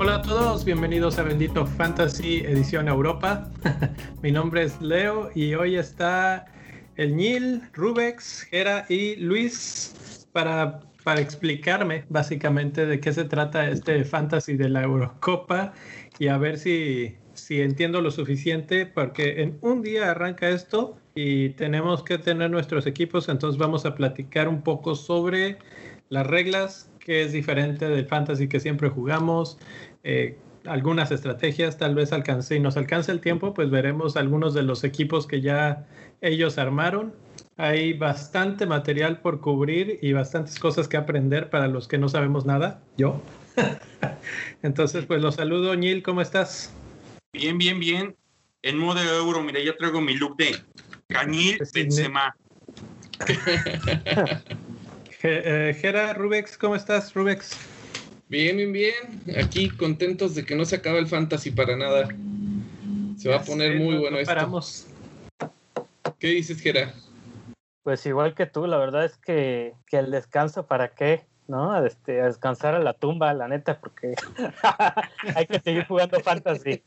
Hola a todos, bienvenidos a Bendito Fantasy Edición Europa. Mi nombre es Leo y hoy está el Nil, Rubex, Gera y Luis para, para explicarme básicamente de qué se trata este fantasy de la Eurocopa y a ver si, si entiendo lo suficiente porque en un día arranca esto y tenemos que tener nuestros equipos, entonces vamos a platicar un poco sobre las reglas, que es diferente del fantasy que siempre jugamos, eh, algunas estrategias, tal vez alcance y nos alcance el tiempo, pues veremos algunos de los equipos que ya ellos armaron. Hay bastante material por cubrir y bastantes cosas que aprender para los que no sabemos nada, yo. Entonces, pues los saludo, Neil, ¿cómo estás? Bien, bien, bien. En modo de euro, mira, yo traigo mi look de Cañil Benzema. Eh, Gera, Rubex, ¿cómo estás, Rubex? Bien, bien, bien. Aquí contentos de que no se acabe el fantasy para nada. Se va a poner muy bueno no esto. Paramos. ¿Qué dices, Gera? Pues igual que tú, la verdad es que, que el descanso, ¿para qué? ¿No? Este, a descansar a la tumba, la neta, porque hay que seguir jugando fantasy.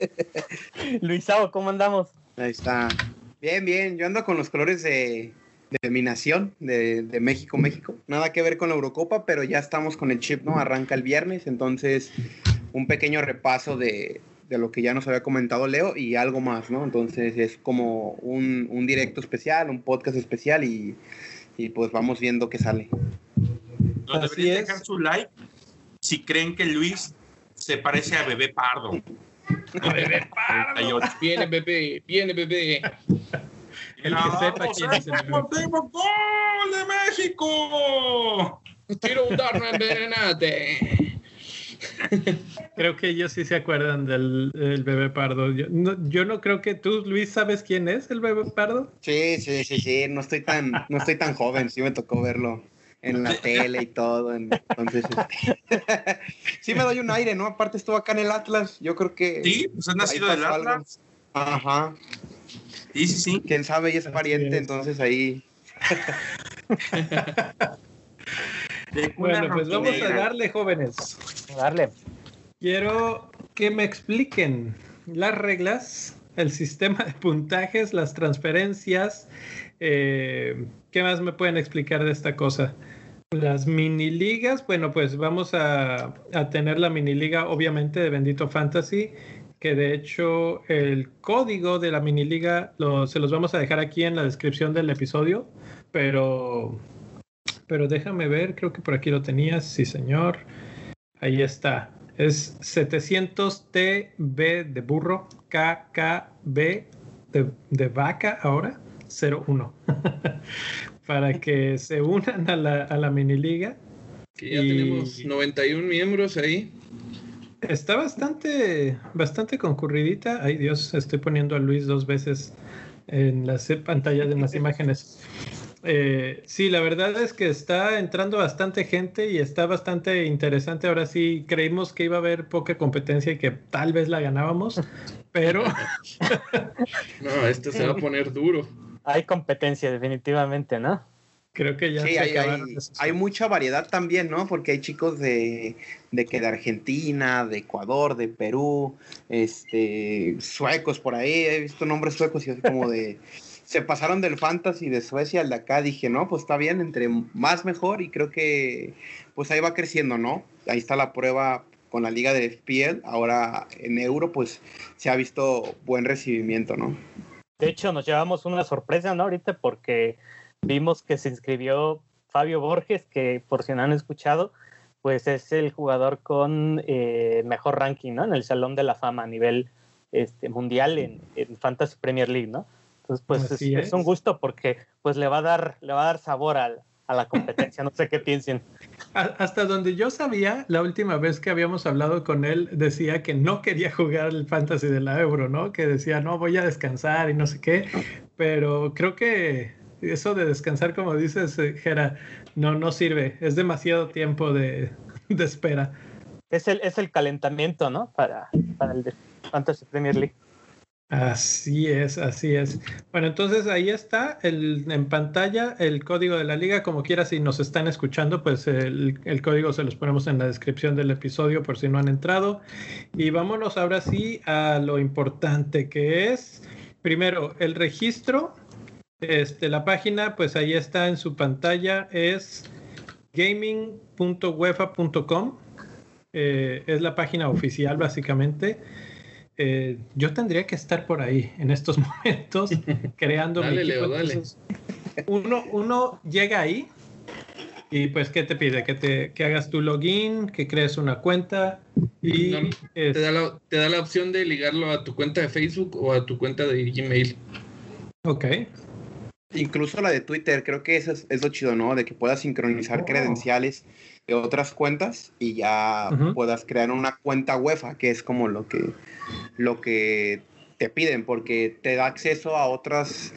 Luisao, ¿cómo andamos? Ahí está. Bien, bien. Yo ando con los colores de, de mi nación, de, de, México, México. Nada que ver con la Eurocopa, pero ya estamos con el chip, ¿no? Arranca el viernes, entonces un pequeño repaso de, de lo que ya nos había comentado Leo y algo más, ¿no? Entonces es como un, un directo especial, un podcast especial y, y pues vamos viendo qué sale. Nos deberían dejar su like si creen que Luis se parece a Bebé Pardo. A Bebé Pardo. Viene bebé, viene bebé. El que sepa quién es el bebé. ¡Gol de México! Quiero un darno envenenate. Creo que ellos sí se acuerdan del, del bebé pardo. Yo no, yo no, creo que tú, Luis, ¿sabes quién es el bebé pardo? Sí, sí, sí, sí. No estoy tan, no estoy tan joven. Sí me tocó verlo en la tele y todo. Entonces, este... sí me doy un aire, ¿no? Aparte estuvo acá en el Atlas. Yo creo que. Sí, pues has nacido del Atlas. Algo. Ajá. Sí, sí, sí. Quién sabe, y es pariente, entonces ahí. bueno, pues vamos a darle, jóvenes. Darle. Quiero que me expliquen las reglas, el sistema de puntajes, las transferencias. Eh, ¿Qué más me pueden explicar de esta cosa? Las mini ligas, bueno, pues vamos a, tener la mini liga, obviamente, de Bendito Fantasy que de hecho el código de la mini liga se los vamos a dejar aquí en la descripción del episodio, pero, pero déjame ver, creo que por aquí lo tenías, sí señor, ahí está, es 700TB de burro, KKB de, de vaca ahora, 01, para que se unan a la, a la mini liga. Que ya y... tenemos 91 miembros ahí. Está bastante, bastante concurridita. Ay Dios, estoy poniendo a Luis dos veces en las pantallas de las imágenes. Eh, sí, la verdad es que está entrando bastante gente y está bastante interesante. Ahora sí, creímos que iba a haber poca competencia y que tal vez la ganábamos, pero... no, esto se va a poner duro. Hay competencia, definitivamente, ¿no? Creo que ya sí, hay, hay, hay, mucha variedad también, ¿no? Porque hay chicos de, de que de Argentina, de Ecuador, de Perú, este, suecos por ahí, he visto nombres suecos y así como de se pasaron del fantasy de Suecia al de acá, dije, no, pues está bien, entre más mejor y creo que pues ahí va creciendo, ¿no? Ahí está la prueba con la liga de FPL, ahora en euro pues se ha visto buen recibimiento, ¿no? De hecho, nos llevamos una sorpresa, ¿no? Ahorita porque vimos que se inscribió Fabio Borges, que por si no han escuchado, pues es el jugador con eh, mejor ranking, ¿no? En el Salón de la Fama a nivel este, mundial en, en Fantasy Premier League, ¿no? Entonces, pues es, es. es, un gusto porque pues le va a dar, le va a dar sabor al, a la competencia, no sé qué piensen. Hasta donde yo sabía, la última vez que habíamos hablado con él, decía que no quería jugar el fantasy de la Euro, ¿no? Que decía, no, voy a descansar y no sé qué, pero creo que eso de descansar, como dices, Gera, no, no sirve. Es demasiado tiempo de, de espera. Es el, es el calentamiento, ¿no? Para, para el Fantasy Premier League. Así es, así es. Bueno, entonces ahí está el, en pantalla el código de la liga. Como quiera, si nos están escuchando, pues el, código se los ponemos en la descripción del episodio por si no han entrado. Y vámonos ahora sí a lo importante que es, primero, el registro. Este, la página, pues ahí está en su pantalla, es gaming.wefa.com. Eh, es la página oficial, básicamente. Eh, yo tendría que estar por ahí en estos momentos creando dale, mi equipo. dale. Uno, uno llega ahí y pues ¿qué te pide? Que te que hagas tu login, que crees una cuenta y no, es... te, da la, te, da la, opción de ligarlo a tu cuenta de Facebook o a tu cuenta de Gmail. Ok. Incluso la de Twitter, creo que eso es, es lo chido, ¿no? De que puedas sincronizar oh. credenciales de otras cuentas y ya uh -huh. puedas crear una cuenta UEFA, que es como lo que lo que te piden, porque te da acceso a otras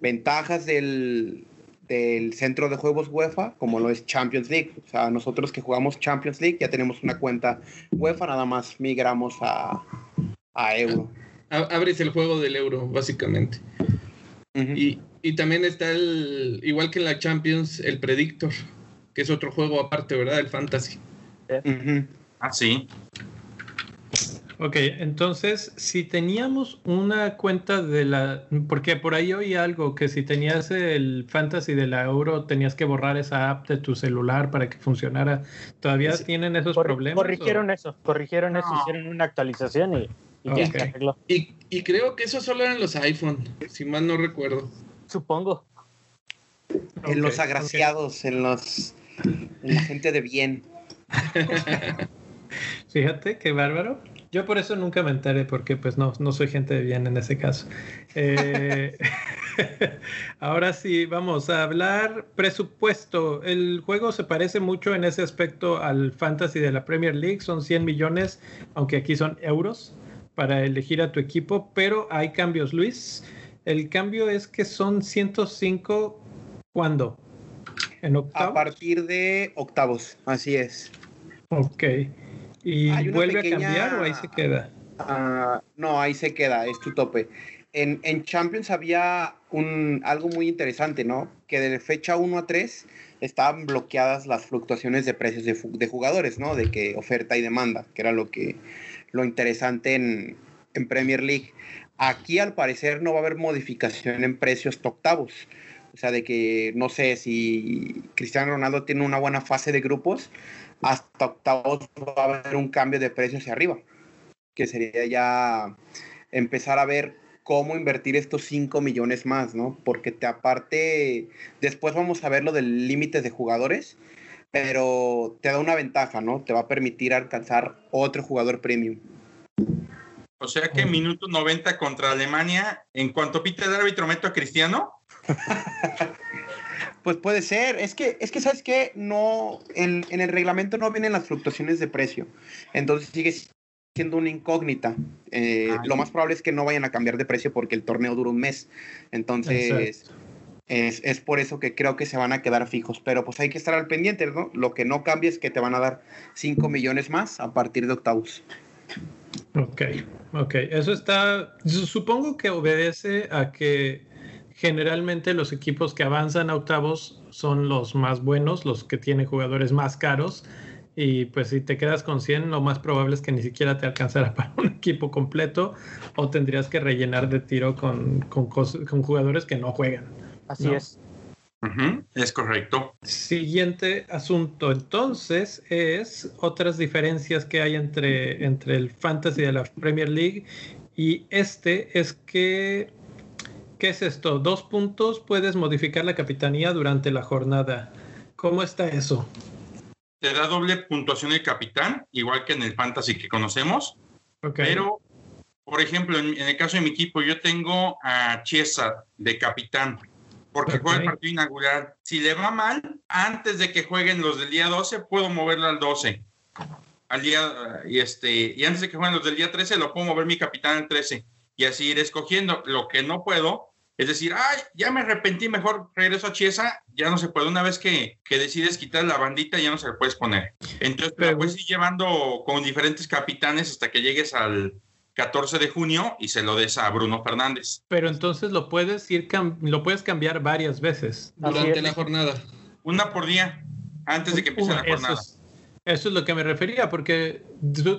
ventajas del, del centro de juegos UEFA, como lo es Champions League. O sea, nosotros que jugamos Champions League ya tenemos una cuenta UEFA, nada más migramos a, a Euro. Abres el juego del Euro, básicamente. Uh -huh. y, y, también está el, igual que en la Champions, el Predictor, que es otro juego aparte, ¿verdad? El Fantasy. Uh -huh. Ah, sí. Ok, entonces si teníamos una cuenta de la, porque por ahí oí algo que si tenías el Fantasy de la Euro tenías que borrar esa app de tu celular para que funcionara. ¿Todavía sí. tienen esos Cor problemas? Corrigieron o? eso, corrigieron no. eso, hicieron una actualización y, y okay. ya se arregló. Y, y, creo que eso solo eran los iPhone, si mal no recuerdo. Supongo. En okay, los agraciados, okay. en los en la gente de bien. Fíjate qué bárbaro. Yo por eso nunca me enteré, porque pues no, no soy gente de bien en ese caso. Eh, ahora sí, vamos a hablar presupuesto. El juego se parece mucho en ese aspecto al fantasy de la Premier League. Son 100 millones, aunque aquí son euros, para elegir a tu equipo, pero hay cambios, Luis. El cambio es que son 105, ¿cuándo? ¿En octavos? A partir de octavos, así es. Ok. ¿Y vuelve pequeña... a cambiar o ahí se queda? Uh, no, ahí se queda, es tu tope. En, en, Champions había un, algo muy interesante, ¿no? Que de fecha 1 a 3 estaban bloqueadas las fluctuaciones de precios de, de, jugadores, ¿no? De que oferta y demanda, que era lo, que, lo interesante en, en Premier League. Aquí al parecer no va a haber modificación en precios octavos. O sea, de que no sé si Cristiano Ronaldo tiene una buena fase de grupos, hasta octavos va a haber un cambio de precio hacia arriba, que sería ya empezar a ver cómo invertir estos 5 millones más, ¿no? Porque te aparte, después vamos a ver lo del límite de jugadores, pero te da una ventaja, ¿no? Te va a permitir alcanzar otro jugador premium. O sea que minuto 90 contra Alemania, en cuanto pite el árbitro, meto a Cristiano. Pues puede ser. Es que, es que ¿sabes qué? No, en, en, el reglamento no vienen las fluctuaciones de precio. Entonces sigue siendo una incógnita. Eh, lo más probable es que no vayan a cambiar de precio porque el torneo dura un mes. Entonces, es, es, por eso que creo que se van a quedar fijos. Pero pues hay que estar al pendiente, ¿no? Lo que no cambia es que te van a dar 5 millones más a partir de octavos. Ok, ok. Eso está, supongo que obedece a que generalmente los equipos que avanzan a octavos son los más buenos, los que tienen jugadores más caros. Y pues si te quedas con 100, lo más probable es que ni siquiera te alcanzara para un equipo completo o tendrías que rellenar de tiro con, con, con jugadores que no juegan. Así ¿no? es. Uh -huh, es correcto. Siguiente asunto entonces es otras diferencias que hay entre, entre el fantasy de la Premier League y este es que ¿Qué es esto? Dos puntos, puedes modificar la capitanía durante la jornada. ¿Cómo está eso? Te da doble puntuación el capitán, igual que en el fantasy que conocemos. Okay. Pero, por ejemplo, en, en, el caso de mi equipo, yo tengo a Chiesa de capitán, porque okay. juega el partido inaugural. Si le va mal, antes de que jueguen los del día 12, puedo moverlo al 12. Al día, y, este, y antes de que jueguen los del día 13, lo puedo mover mi capitán al 13 y así ir escogiendo. Lo que no puedo es decir, ay, ya me arrepentí, mejor regreso a Chiesa, ya no se puede. Una vez que, que decides quitar la bandita, ya no se la puedes poner. Entonces, pero, puedes ir llevando con diferentes capitanes hasta que llegues al, 14 de junio y se lo des a Bruno Fernández. Pero entonces lo puedes ir lo puedes cambiar varias veces durante la jornada. Una por día, antes de que empiece la jornada. Eso es, lo que me refería, porque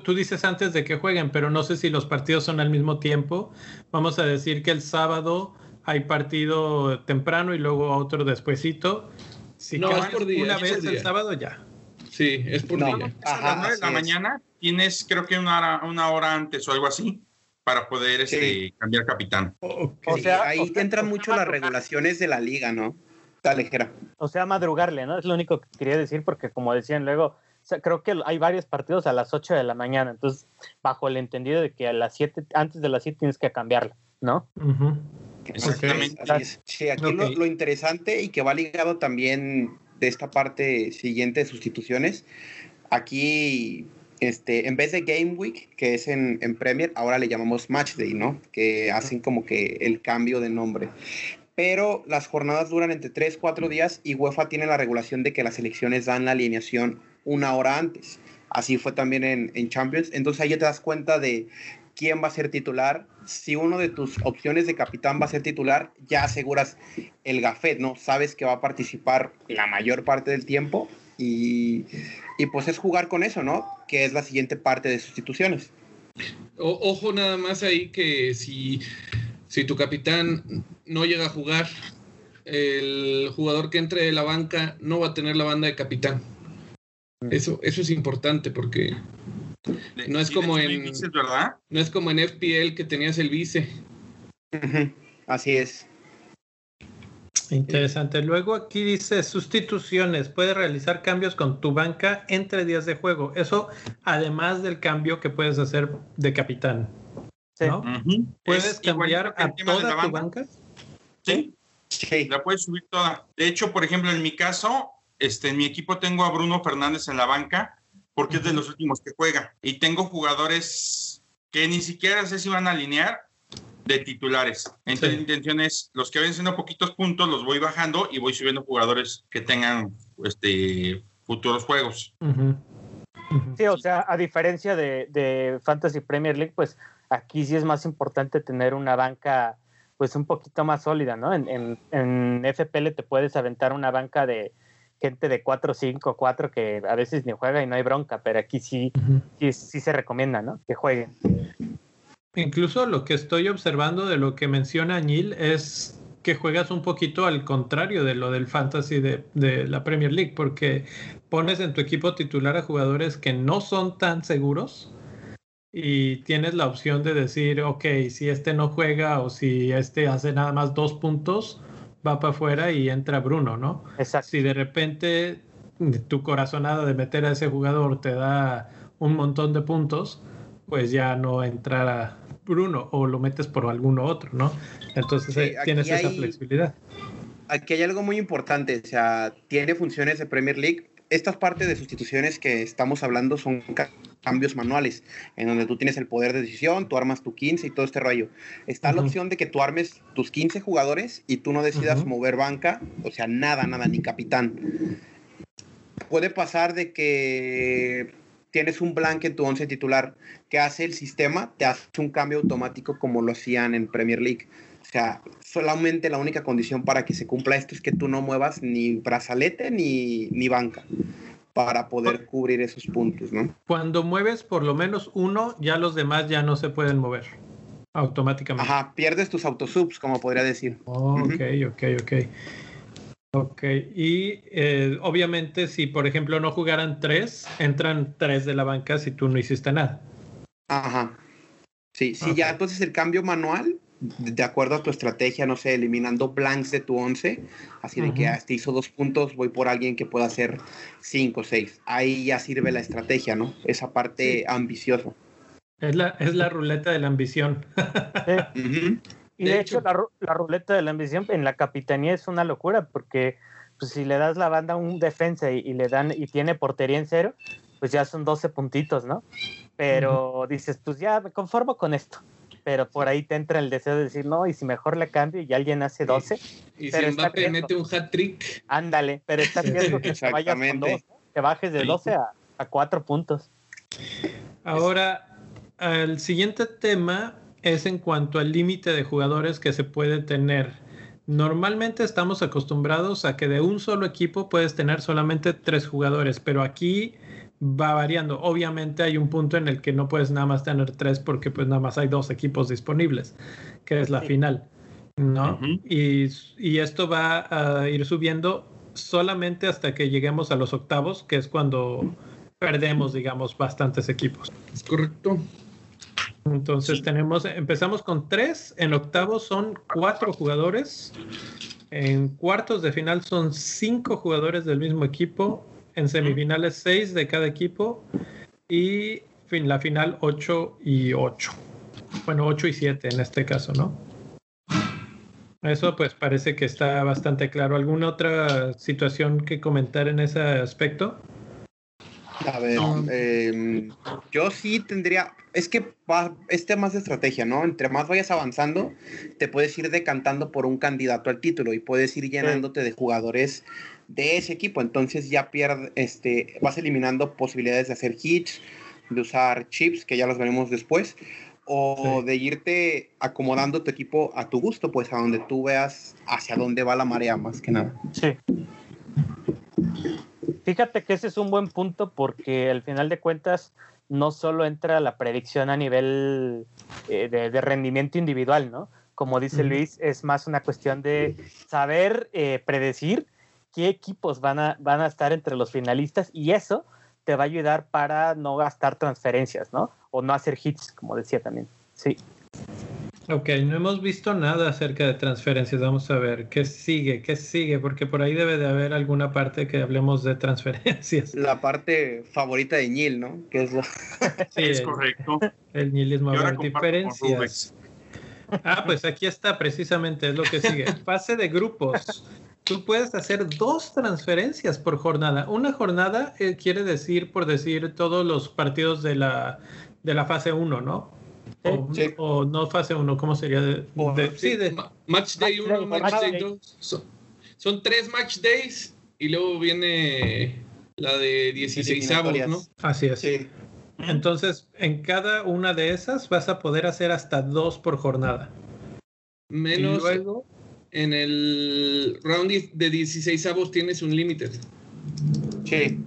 tú, dices antes de que jueguen, pero no sé si los partidos son al mismo tiempo. Vamos a decir que el sábado hay partido temprano y luego otro despuesito. Si no, es por día, una vez el sábado ya. Sí, es por día. a las 9 de la mañana tienes creo que una hora, una hora antes o algo así para poder este, cambiar capitán. O sea, ahí entran mucho las regulaciones de la liga, ¿no? Dale, O sea, madrugarle, ¿no? Es lo único que quería decir porque como decían luego, creo que hay varios partidos a las 8 de la mañana, entonces bajo el entendido de que a las 7, antes de las 7 tienes que cambiarla, ¿no? Exactamente. Sí, aquí lo, interesante y que va ligado también de esta parte siguiente de sustituciones, aquí este, en vez de Game Week, que es en, en, Premier, ahora le llamamos Match Day, ¿no? Que hacen como que el cambio de nombre. Pero las jornadas duran entre 3, 4 días y UEFA tiene la regulación de que las elecciones dan la alineación una hora antes. Así fue también en, Champions. Entonces ahí ya te das cuenta de quién va a ser titular. Si uno de tus opciones de capitán va a ser titular, ya aseguras el gafet, ¿no? Sabes que va a participar la mayor parte del tiempo y, pues es jugar con eso, ¿no? Que es la siguiente parte de sustituciones. ojo nada más ahí que si, si tu capitán no llega a jugar, el jugador que entre de la banca no va a tener la banda de capitán. Mm. Eso, eso es importante porque no es como en no es como en FPL que tenías el vice. Así es. Interesante. Luego aquí dice sustituciones. Puedes realizar cambios con tu banca entre días de juego. Eso además del cambio que puedes hacer de capitán. ¿no? ¿Puedes cambiar a toda tu banca? Sí. sí. La puedes subir toda. De hecho, por ejemplo, en mi caso, este, en mi equipo tengo a Bruno Fernández en la banca porque es de los últimos que juega. Y tengo jugadores que ni siquiera sé si van a alinear de titulares. Entonces, la intención es, los que ven siendo poquitos puntos, los voy bajando y voy subiendo jugadores que tengan este, futuros juegos. Sí, o sea, a diferencia de, Fantasy Premier League, pues aquí sí es más importante tener una banca pues un poquito más sólida, ¿no? En, en, en FPL te puedes aventar una banca de gente de 4, 5, 4 que a veces ni juega y no hay bronca, pero aquí sí, sí, sí se recomienda, ¿no? Que jueguen. Incluso lo que estoy observando de lo que menciona Neil es que juegas un poquito al contrario de lo del fantasy de, la Premier League, porque pones en tu equipo titular a jugadores que no son tan seguros y tienes la opción de decir, ok, si este no juega o si este hace nada más dos puntos, va para afuera y entra Bruno, ¿no? Exacto. Si de repente tu corazonada de meter a ese jugador te da un montón de puntos, pues ya no entrará Bruno o lo metes por alguno otro, ¿no? Entonces eh, tienes esa flexibilidad. Aquí hay algo muy importante, o sea, tiene funciones de Premier League. Estas partes de sustituciones que estamos hablando son cambios manuales, en donde tú tienes el poder de decisión, tú armas tu 15 y todo este rollo. Está la opción de que tú armes tus 15 jugadores y tú no decidas mover banca, o sea, nada, nada, ni capitán. Puede pasar de que tienes un blank en tu 11 titular que hace el sistema, te hace un cambio automático como lo hacían en Premier League. O sea, solamente la única condición para que se cumpla esto es que tú no muevas ni brazalete ni, ni banca para poder cubrir esos puntos, ¿no? Cuando mueves por lo menos uno, ya los demás ya no se pueden mover automáticamente. Ajá, pierdes tus autosubs, como podría decir. Oh, ok, ok, ok. Ok, y eh, obviamente si por ejemplo no jugaran tres, entran tres de la banca si tú no hiciste nada. Ajá. Sí, sí, ya entonces el cambio manual, de acuerdo a tu estrategia, no sé, eliminando blanks de tu once, así de que te hizo dos puntos, voy por alguien que pueda hacer cinco o seis. Ahí ya sirve la estrategia, ¿no? Esa parte ambiciosa. Es la, es la ruleta de la ambición. Y de, hecho, la, ruleta de la ambición en la capitanía es una locura porque pues, si le das la banda a un defensa y, le dan y tiene portería en cero, pues ya son 12 puntitos, ¿no? Pero dices, pues ya me conformo con esto. Pero por ahí te entra el deseo de decir, no, y si mejor le cambio y alguien hace 12. Y, si Mbappé mete un hat trick. Ándale, pero está riesgo que te vayas con dos, que bajes de 12 a, a 4 puntos. Ahora, el siguiente tema es en cuanto al límite de jugadores que se puede tener. Normalmente estamos acostumbrados a que de un solo equipo puedes tener solamente tres jugadores, pero aquí va variando. Obviamente hay un punto en el que no puedes nada más tener tres porque pues nada más hay dos equipos disponibles, que es la final, ¿no? y, y esto va a ir subiendo solamente hasta que lleguemos a los octavos, que es cuando perdemos, digamos, bastantes equipos. Es correcto. Entonces tenemos, empezamos con tres, en octavos son cuatro jugadores, en cuartos de final son cinco jugadores del mismo equipo, en semifinales seis de cada equipo y fin, la final ocho y ocho. Bueno, ocho y siete en este caso, ¿no? Eso pues parece que está bastante claro. ¿Alguna otra situación que comentar en ese aspecto? A ver, em, yo sí tendría, es que va, es tema de estrategia, ¿no? Entre más vayas avanzando, te puedes ir decantando por un candidato al título y puedes ir llenándote de jugadores de ese equipo. Entonces ya pierdes, este, vas eliminando posibilidades de hacer hits, de usar chips, que ya los veremos después, o de irte acomodando tu equipo a tu gusto, pues a donde tú veas hacia dónde va la marea, más que nada. Sí. Fíjate que ese es un buen punto porque al final de cuentas no solo entra la predicción a nivel eh, de, rendimiento individual, ¿no? Como dice Luis, es más una cuestión de saber eh, predecir qué equipos van a, van a estar entre los finalistas y eso te va a ayudar para no gastar transferencias, ¿no? O no hacer hits, como decía también. Sí. Ok, no hemos visto nada acerca de transferencias. Vamos a ver qué sigue, qué sigue, porque por ahí debe de haber alguna parte que hablemos de transferencias. La parte favorita de Neil, ¿no? Que es Sí, es correcto. El nihilismo. A ver, diferencias. Ah, pues aquí está precisamente, es lo que sigue. Fase de grupos. Tú puedes hacer dos transferencias por jornada. Una jornada eh, quiere decir, por decir, todos los partidos de la, de la fase 1, ¿no? O, no fase 1, ¿cómo sería? sí, de, match Day 1, Match, Day 2. Son, tres Match Days y luego viene la de 16 avos, ¿no? Así es. Sí. Entonces, en cada una de esas vas a poder hacer hasta dos por jornada. Menos luego, en el round de 16 avos tienes un límite. Sí.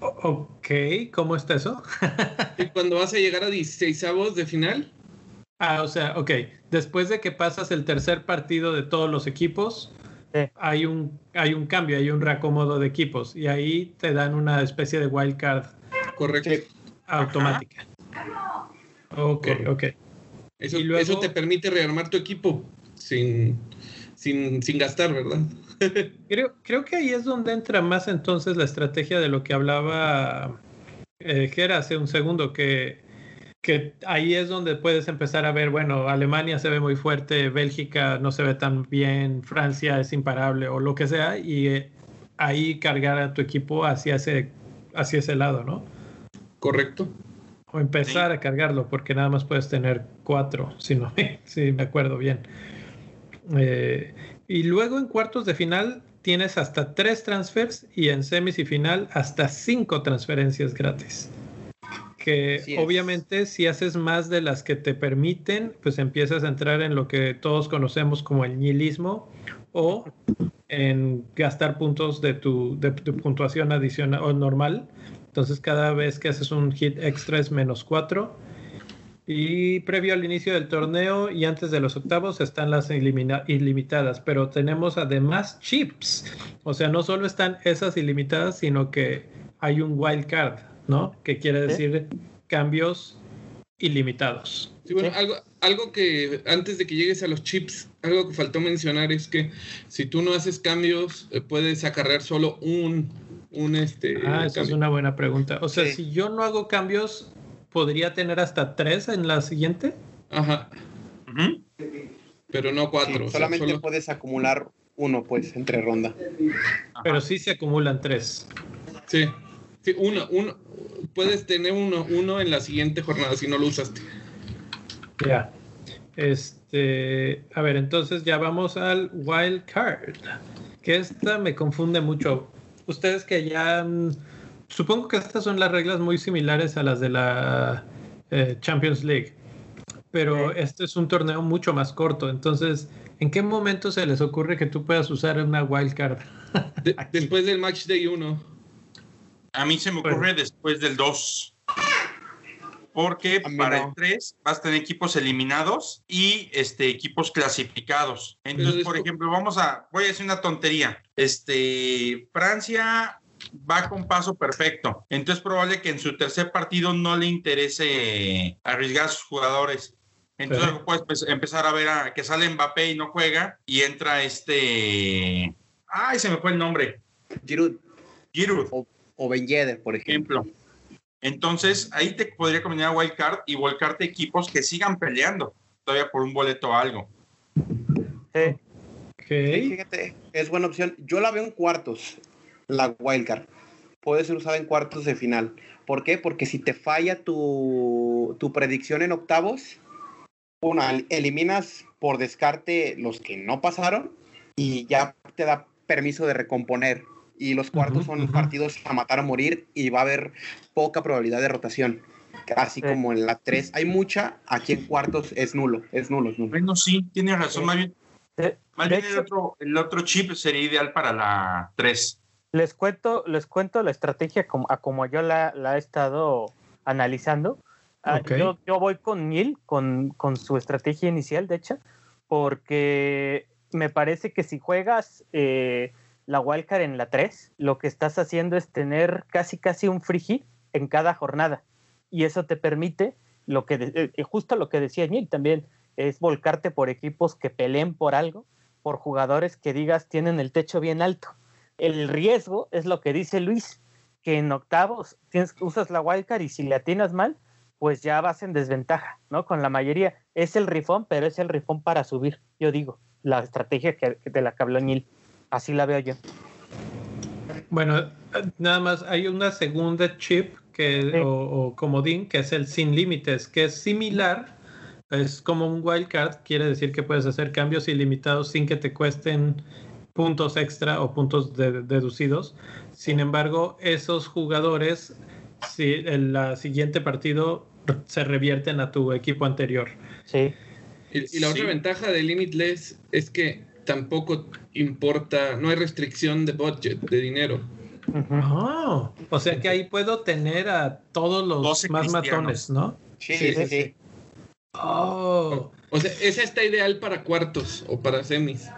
Ok, ¿cómo está eso? cuando vas a llegar a 16 avos de final. Ah, o sea, ok. Después de que pasas el tercer partido de todos los equipos, hay, un, hay un cambio, hay un reacomodo de equipos y ahí te dan una especie de wild card. Correcto. Automática. Ok, ok. Eso, eso te permite rearmar tu equipo sin, sin, sin gastar, ¿verdad? creo, creo que ahí es donde entra más entonces la estrategia de lo que hablaba eh, Gera hace un segundo, que, que ahí es donde puedes empezar a ver, bueno, Alemania se ve muy fuerte, Bélgica no se ve tan bien, Francia es imparable o lo que sea, y eh, ahí cargar a tu equipo hacia ese, hacia ese lado, ¿no? Correcto. O empezar a cargarlo, porque nada más puedes tener cuatro, si no, si me acuerdo bien. Eh, y luego en cuartos de final tienes hasta tres transfers y en semis y final hasta cinco transferencias gratis. Que obviamente si haces más de las que te permiten, pues empiezas a entrar en lo que todos conocemos como el nihilismo o en gastar puntos de tu, de tu puntuación adicional o normal. Entonces cada vez que haces un hit extra es menos cuatro y previo al inicio del torneo y antes de los octavos están las ilimitadas, pero tenemos además chips. O sea, no solo están esas ilimitadas, sino que hay un wild card, ¿no? Que quiere decir cambios ilimitados. Sí, bueno, algo, algo que antes de que llegues a los chips, algo que faltó mencionar es que si tú no haces cambios, eh, puedes acarrear solo un, un este. Ah, esa es una buena pregunta. O sea, si yo no hago cambios, podría tener hasta tres en la siguiente. Ajá. Pero no cuatro. solamente puedes acumular uno, pues, entre ronda. Pero sí se acumulan tres. Sí. Sí, uno, uno. Puedes tener uno, uno en la siguiente jornada si no lo usaste. Ya. Este. A ver, entonces ya vamos al wild card. Que esta me confunde mucho. Ustedes que ya supongo que estas son las reglas muy similares a las de la eh, Champions League. Pero este es un torneo mucho más corto. Entonces, ¿en qué momento se les ocurre que tú puedas usar una wildcard? De- después del match day 1. A mí se me ocurre después del 2. Porque para no. el 3 vas a tener equipos eliminados y este, equipos clasificados. Entonces, por ejemplo, vamos a, voy a decir una tontería. Este, Francia va con paso perfecto. Entonces, es probable que en su tercer partido no le interese arriesgar a sus jugadores. Entonces, Sí. puedes pues, empezar a ver a, que sale Mbappé y no juega y entra este. Ay, se me fue el nombre. Giroud Giroud o Ben Yedder, por ejemplo. ejemplo. Entonces, ahí te podría combinar wild card y volcarte equipos que sigan peleando todavía por un boleto o algo. Sí. Ok. Sí, fíjate, es buena opción. Yo la veo en cuartos, la wildcard. Puede ser usada en cuartos de final. ¿Por qué? Porque si te falla tu, tu predicción en octavos, una, eliminas por descarte los que no pasaron y ya te da permiso de recomponer. Y los cuartos son partidos a matar a morir y va a haber poca probabilidad de rotación. Así Sí. como en la 3 hay mucha, aquí en cuartos es nulo, es nulo, es nulo. Bueno, sí, tienes razón. Más bien, bien el, otro, el otro chip sería ideal para la 3. Les cuento, les cuento la estrategia como, a como yo la, la he estado analizando. Ah, yo, yo voy con Neil, con, con su estrategia inicial, de hecho, porque me parece que si juegas eh, la wildcard en la 3, lo que estás haciendo es tener casi casi un free hit en cada jornada. Y eso te permite, lo que de- eh, justo lo que decía Neil también, es volcarte por equipos que peleen por algo, por jugadores que digas tienen el techo bien alto. El riesgo es lo que dice Luis, que en octavos tienes, usas la wildcard y si le atinas mal, pues ya vas en desventaja, ¿no? Con la mayoría. Es el rifón, pero es el rifón para subir, yo digo, la estrategia que, de la que habló Neil. Así la veo yo. Bueno, nada más hay una segunda chip que, Sí. o, o comodín que es el sin límites, que es similar. Es como un wildcard, quiere decir que puedes hacer cambios ilimitados sin que te cuesten puntos extra o puntos de- deducidos. Sin embargo, esos jugadores, si en la siguiente partido se revierten a tu equipo anterior. Sí. Y, y la Sí. otra ventaja de Limitless es que tampoco importa, no hay restricción de budget, de dinero. Oh, o sea que ahí puedo tener a todos los 12 más cristianos. matones, ¿no? Sí, Sí, sí, sí, sí. Oh, O sea, esa está ideal para cuartos o para semis.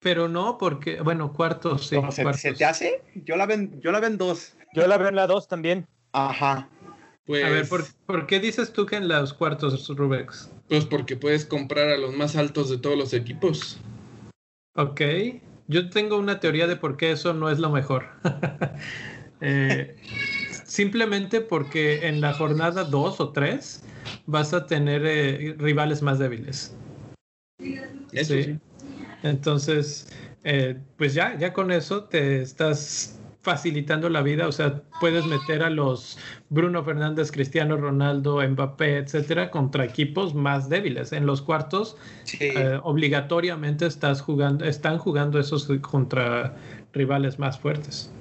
Pero no, porque, bueno, cuartos, sí. ¿Cómo se, cuartos. se te hace? Yo la ven, yo la ven dos. Yo la veo en la 2 también. Ajá. Pues, A ver, ¿por, por qué dices tú que en los cuartos, Rubex? pues porque puedes comprar a los más altos de todos los equipos. Ok, yo tengo una teoría de por qué eso no es lo mejor. Eh, simplemente porque en la jornada 2 o 3 vas a tener eh, rivales más débiles. Eso Sí. sí. Entonces, eh, pues ya, ya con eso te estás facilitando la vida. O sea, puedes meter a los Bruno Fernández, Cristiano Ronaldo, Mbappé, etcétera, contra equipos más débiles. En los cuartos, Sí. eh, obligatoriamente estás jugando, están jugando esos contra rivales más fuertes.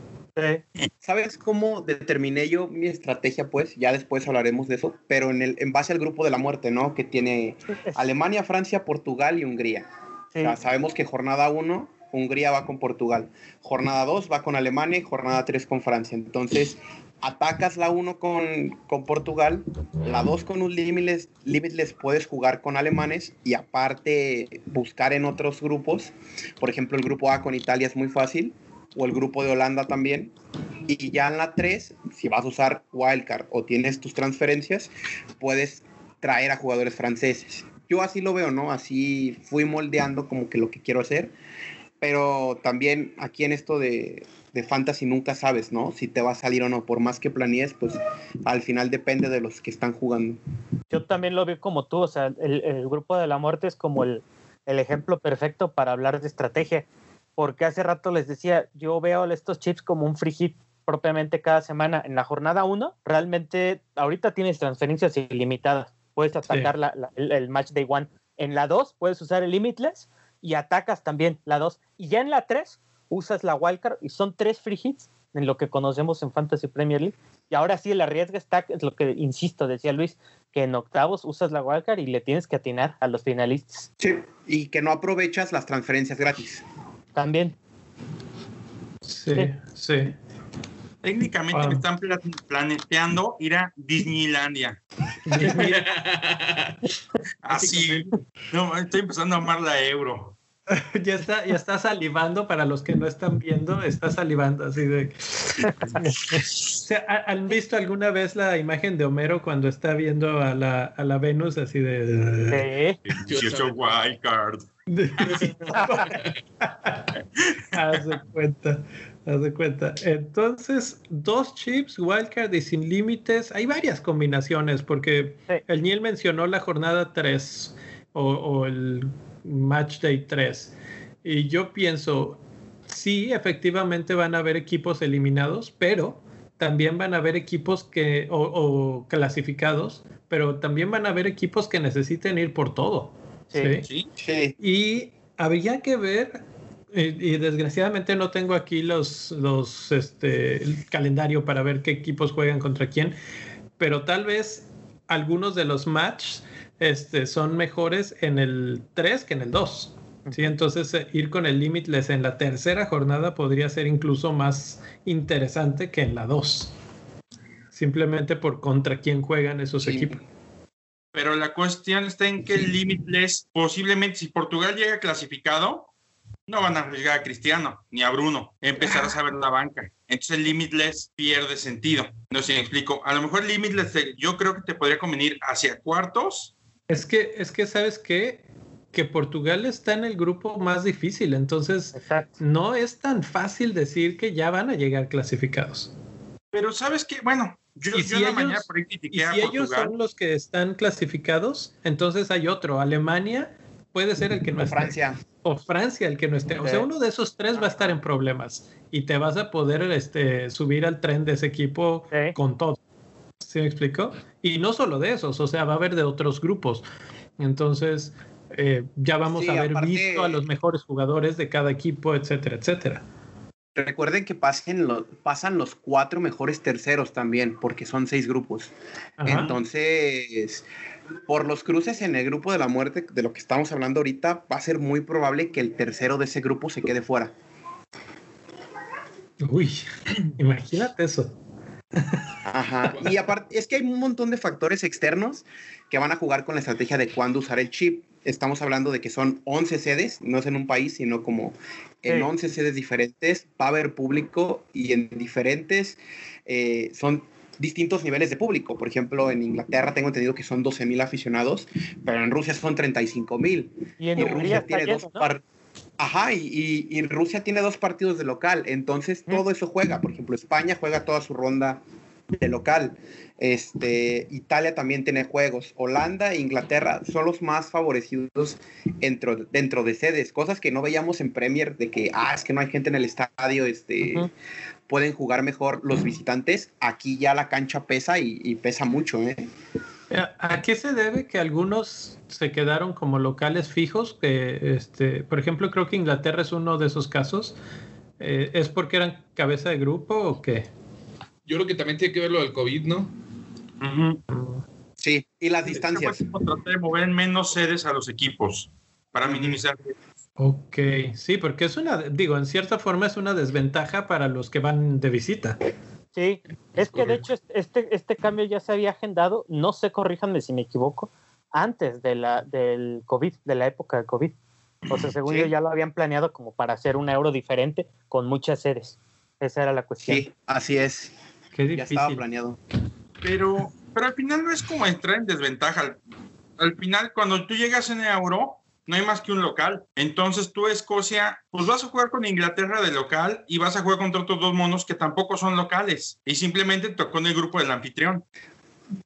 ¿Sabes cómo determiné yo mi estrategia? Pues ya después hablaremos de eso, pero en, el, en base al grupo de la muerte, ¿no? Que tiene Alemania, Francia, Portugal y Hungría. Sabemos que jornada 1, Hungría va con Portugal. Jornada 2 va con Alemania y jornada 3 con Francia. Entonces, atacas la 1 con, con Portugal, la 2 con un limitless, limitless puedes jugar con alemanes y aparte buscar en otros grupos. Por ejemplo, el grupo A con Italia es muy fácil, o el grupo de Holanda también. Y ya en la 3, si vas a usar wildcard o tienes tus transferencias, puedes traer a jugadores franceses. Yo así lo veo, ¿no? Así fui moldeando como que lo que quiero hacer. Pero también aquí en esto de, de fantasy nunca sabes, ¿no? Si te va a salir o no. Por más que planees, pues al final depende de los que están jugando. Yo también lo veo como tú, o sea, el, el grupo de la muerte es como el, el ejemplo perfecto para hablar de estrategia, porque hace rato les decía, yo veo estos chips como un free hit propiamente cada semana. En la jornada 1, realmente ahorita tienes transferencias ilimitadas, puedes atacar la- la- el, el match day one. En la 2 puedes usar el limitless y atacas también la 2. Y ya en la 3 usas la wildcard y son tres free hits en lo que conocemos en Fantasy Premier League Y ahora sí, la riesga está, es lo que insisto, decía Luis, que en octavos usas la wildcard y le tienes que atinar a los finalistas. Sí, y que no aprovechas las transferencias gratis. También. Sí, sí. Técnicamente Ah. me están pla- planeteando ir a Disneylandia. Así. No, estoy empezando a amar la euro. ya está, ya está salivando para los que no están viendo, está salivando así de. O sea, ¿ha- ¿Han visto alguna vez la imagen de Homero cuando está viendo a la, a la Venus así de. Sí. 18 wildcard. de- haz de cuenta, haz de cuenta. Entonces, dos chips, wildcard y sin límites. Hay varias combinaciones porque Sí. el Niel mencionó la jornada 3 o, o el match day 3. Y yo pienso, sí, efectivamente van a haber equipos eliminados, pero también van a haber equipos que, o, o clasificados, pero también van a haber equipos que necesiten ir por todo. Sí. ¿sí? ¿Sí? Sí. Y habría que ver, y desgraciadamente no tengo aquí los, los este, el calendario para ver qué equipos juegan contra quién, pero tal vez algunos de los matches este, son mejores en el 3 que en el 2. ¿sí? Entonces eh, ir con el Limitless en la tercera jornada podría ser incluso más interesante que en la 2. Simplemente por contra quién juegan esos Sí. equipos. Pero la cuestión está en que el Limitless, posiblemente, si Portugal llega clasificado, no van a arriesgar a Cristiano ni a Bruno. Empezarás a ver la banca. Entonces el Limitless pierde sentido. No sé si me explico. A lo mejor el Limitless, te- yo creo que te podría convenir hacia cuartos. Es que, es que, ¿sabes qué? Que Portugal está en el grupo más difícil, entonces Exacto. no es tan fácil decir que ya van a llegar clasificados. Pero sabes que, bueno, yo, Y yo si en la ellos- mañana por ahí Y critiqué a si ellos son los que están clasificados, entonces hay otro. Alemania puede ser el que no esté. Francia. O Francia el que no esté. O sea, uno de esos tres va a estar en problemas y te vas a poder este, subir al tren de ese equipo Sí. con todo. ¿Sí me explico? Y no solo de esos, o sea, va a haber de otros grupos. Entonces, eh, ya vamos Sí, a haber aparte- visto a los mejores jugadores de cada equipo, etcétera, etcétera. Recuerden que pasen lo- pasan los cuatro mejores terceros también, porque son seis grupos. Ajá. Entonces, por los cruces en el grupo de la muerte, de lo que estamos hablando ahorita, va a ser muy probable que el tercero de ese grupo se quede fuera. Uy, imagínate eso. Ajá. Y aparte, es que hay un montón de factores externos que van a jugar con la estrategia de cuándo usar el chip. Estamos hablando de que son 11 sedes, no es en un país, sino como en Sí. 11 sedes diferentes, va a haber público y en diferentes, eh, son distintos niveles de público. Por ejemplo, en Inglaterra tengo entendido que son 12 mil aficionados, pero en Rusia son 35 mil. Y en Y Rusia tiene lleno, dos ¿no? Ajá, y, Rusia tiene dos partidos de local, entonces Mm. todo eso juega. Por ejemplo, España juega toda su ronda de local. Este, Italia también tiene juegos. Holanda e Inglaterra son los más favorecidos dentro, dentro de sedes, cosas que no veíamos en Premier, de que, ah, es que no hay gente en el estadio, este. Pueden jugar mejor los visitantes. Aquí ya la cancha pesa y, y pesa mucho, ¿eh? ¿A qué se debe que algunos se quedaron como locales fijos? Que, este, por ejemplo, creo que Inglaterra es uno de esos casos. Eh, ¿Es porque eran cabeza de grupo o qué? Yo creo que también tiene que ver lo del COVID, ¿no? Sí, y las Este distancias. fue de mover menos sedes a los equipos para minimizar. Ok, sí, porque es una, digo, en cierta forma es una desventaja para los que van de visita. Sí, es que de hecho este, este cambio ya se había agendado, no sé, corríjanme si me equivoco, antes de la, del COVID, de la época del COVID. O sea, según Sí. yo ya lo habían planeado como para hacer un euro diferente con muchas sedes. Esa era la cuestión. Sí, así es. Qué Ya estaba difícil. planeado. Pero, pero al final no es como entrar en desventaja. Al, al final, cuando tú llegas en euro, no hay más que un local. Entonces tú, Escocia, pues vas a jugar con Inglaterra de local y vas a jugar contra otros dos monos que tampoco son locales. Y simplemente tocó en el grupo del anfitrión.